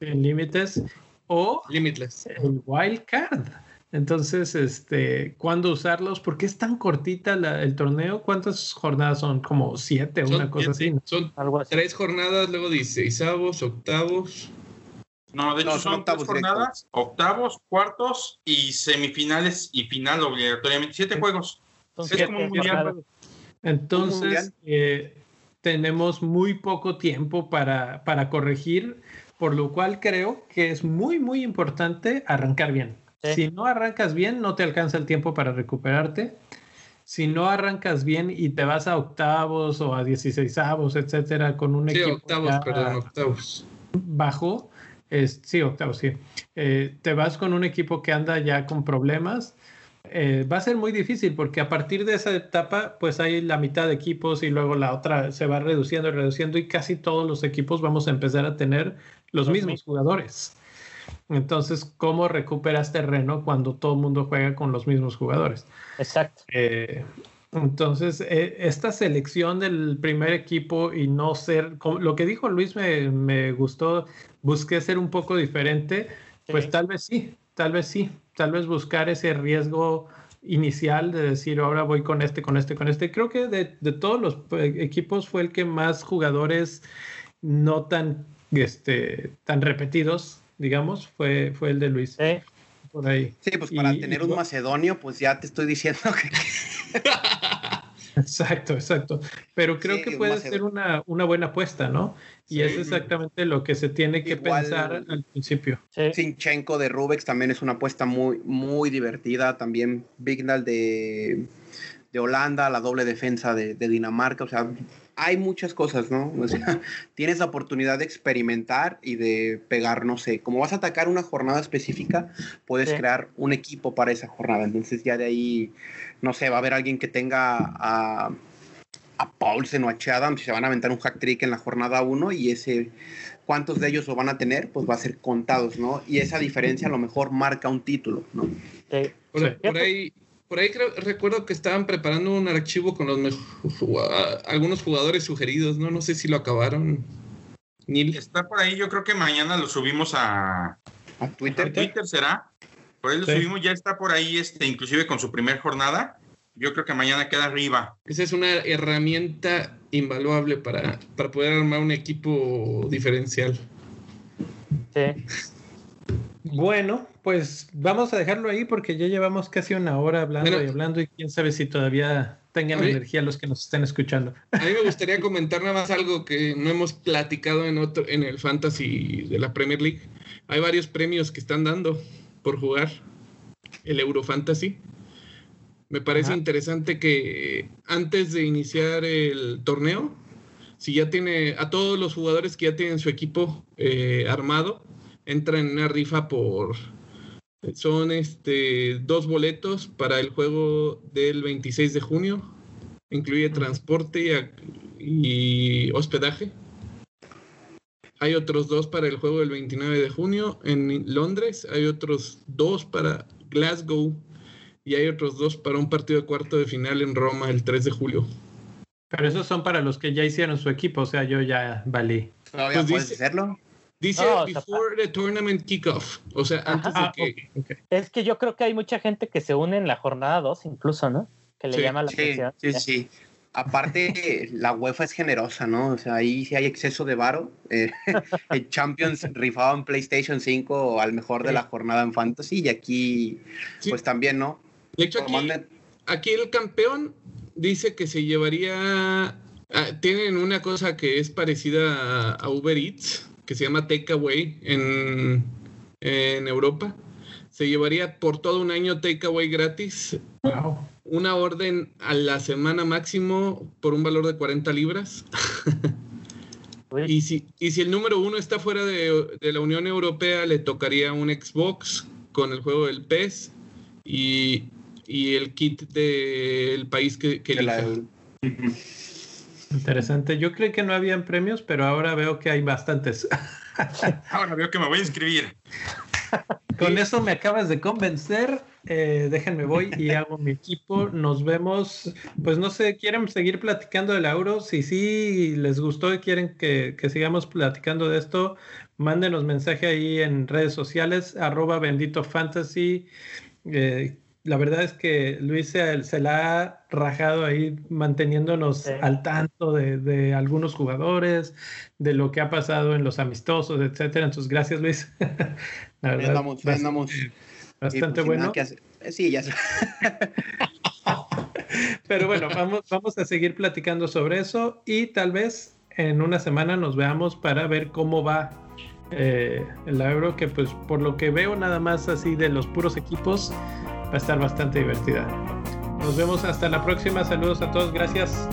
En límites o Limitless. el wild card. Entonces, este, ¿cuándo usarlos? ¿Por qué es tan cortita la- el torneo? ¿Cuántas jornadas son? Como siete o Son una cosa siete, así. ¿no? Son Algo así. tres jornadas, luego dieciséisavos, octavos. No, de hecho No, son son, octavos tres jornadas, octavos, cuartos y semifinales y final obligatoriamente. Siete juegos. Es siete como un mundial. Entonces, eh, tenemos muy poco tiempo para, para corregir, por lo cual creo que es muy, muy importante arrancar bien. Sí. Si no arrancas bien, no te alcanza el tiempo para recuperarte. Si no arrancas bien y te vas a octavos o a dieciséisavos, etcétera, con un Sí, equipo octavos, ya perdón, octavos. bajo, es, sí, octavos, sí. Eh, te vas con un equipo que anda ya con problemas, eh, va a ser muy difícil porque a partir de esa etapa, pues hay la mitad de equipos y luego la otra se va reduciendo y reduciendo y casi todos los equipos vamos a empezar a tener los mismos. jugadores. Entonces, ¿cómo recuperas terreno cuando todo el mundo juega con los mismos jugadores? Exacto. Eh, entonces, eh, esta selección del primer equipo y no ser, como- lo que dijo Luis me, me gustó, busqué ser un poco diferente, pues Sí. tal vez sí, tal vez sí, tal vez buscar ese riesgo inicial de decir, ahora voy con este, con este, con este. Creo que de, de todos los eh, equipos fue el que más jugadores no tan, este, tan repetidos, digamos, fue, fue el de Luis, Sí. por ahí. Sí, pues para Y- tener y- un macedonio, pues ya te estoy diciendo que Exacto, exacto. Pero creo Sí, que puede ser una, una buena apuesta, ¿no? Y Sí. es exactamente lo que se tiene que Igual- pensar al principio. Sí. Sinchenko de Rubex también es una apuesta muy, muy divertida. También Bignal de, de Holanda, la doble defensa de, de Dinamarca. O sea, hay muchas cosas, ¿no? O sea, tienes la oportunidad de experimentar y de pegar, no sé, como vas a atacar una jornada específica, puedes Sí. crear un equipo para esa jornada. Entonces ya de ahí, no sé, va a haber alguien que tenga a, a Paulsen o a Chadam, si se van a aventar un hack trick en la jornada 1 y ese, cuántos de ellos lo van a tener, pues va a ser contados, ¿no? Y esa diferencia a lo mejor marca un título, ¿no? Sí. Por, por ahí, por ahí creo, recuerdo que estaban preparando un archivo con los mejo- algunos jugadores sugeridos, ¿no? No sé si lo acabaron. Neil. Está por ahí, yo creo que mañana lo subimos a, A a Twitter. Twitter, ¿será? Por ahí lo Sí. subimos, ya está por ahí, este, inclusive con su primer jornada. Yo creo que mañana queda arriba. Esa es una herramienta invaluable para, para poder armar un equipo diferencial. Sí. Bueno, pues vamos a dejarlo ahí porque ya llevamos casi una hora hablando Bueno. y hablando y quién sabe si todavía tengan Oye. energía los que nos estén escuchando. A mí me gustaría comentar nada más algo que no hemos platicado en otro, en el fantasy de la Premier League. Hay varios premios que están dando por jugar el Eurofantasy. Me parece Ajá. interesante que antes de iniciar el torneo, si ya tiene a todos los jugadores que ya tienen su equipo eh, armado, entran en una rifa por son este dos boletos para el juego del 26 de junio. Incluye transporte y, y hospedaje. Hay otros dos para el juego del 29 de junio en Londres. Hay otros dos para Glasgow. Y hay otros dos para un partido de cuarto de final en Roma el 3 de julio. Pero esos son para los que ya hicieron su equipo, o sea, yo ya valí. ¿Todavía Pues puedes dice- hacerlo? Dice No, o sea, before the tournament kickoff. O sea, antes Ah, de que. ok, ok. Es que yo creo que hay mucha gente que se une en la jornada 2 incluso, ¿no? Que le Sí, llama la Sí, atención. sí, sí. Aparte, la UEFA es generosa, ¿no? O sea, ahí sí hay exceso de varo. Eh, el Champions rifaba en PlayStation 5 al mejor de Sí. la jornada en Fantasy y aquí, Sí. pues también, ¿no? De hecho, aquí, aquí el campeón dice que se llevaría. ah, tienen una cosa que es parecida a, a Uber Eats, que se llama Takeaway en, en Europa. Se llevaría por todo un año Takeaway gratis, Wow. una orden a la semana máximo por un valor de 40 libras. Y si, y si el número uno está fuera de, de la Unión Europea, le tocaría un Xbox con el juego del PES y, y el kit del país que, que elija. Interesante. Yo creí que no habían premios, pero ahora veo que hay bastantes. Ahora veo que me voy a inscribir. Con eso me acabas de convencer. Eh, déjenme voy y hago mi equipo. Nos vemos. Pues no sé, ¿quieren seguir platicando del euro? Si sí les gustó y quieren que, sigamos platicando de esto, mándenos mensaje ahí en redes sociales, arroba bendito fantasy. Eh, la verdad es que Luis se, la ha rajado ahí manteniéndonos al tanto de, algunos jugadores, de lo que ha pasado en los amistosos, etcétera. Entonces, gracias Luis. la verdad, andamos, bastante, bastante pues, bueno. Eh, sí, ya sé. Pero bueno, vamos, vamos a seguir platicando sobre eso y tal vez en una semana nos veamos para ver cómo va eh, el euro, que pues por lo que veo nada más así de los puros equipos, a estar bastante divertida. Nos vemos hasta la próxima. Saludos a todos. Gracias.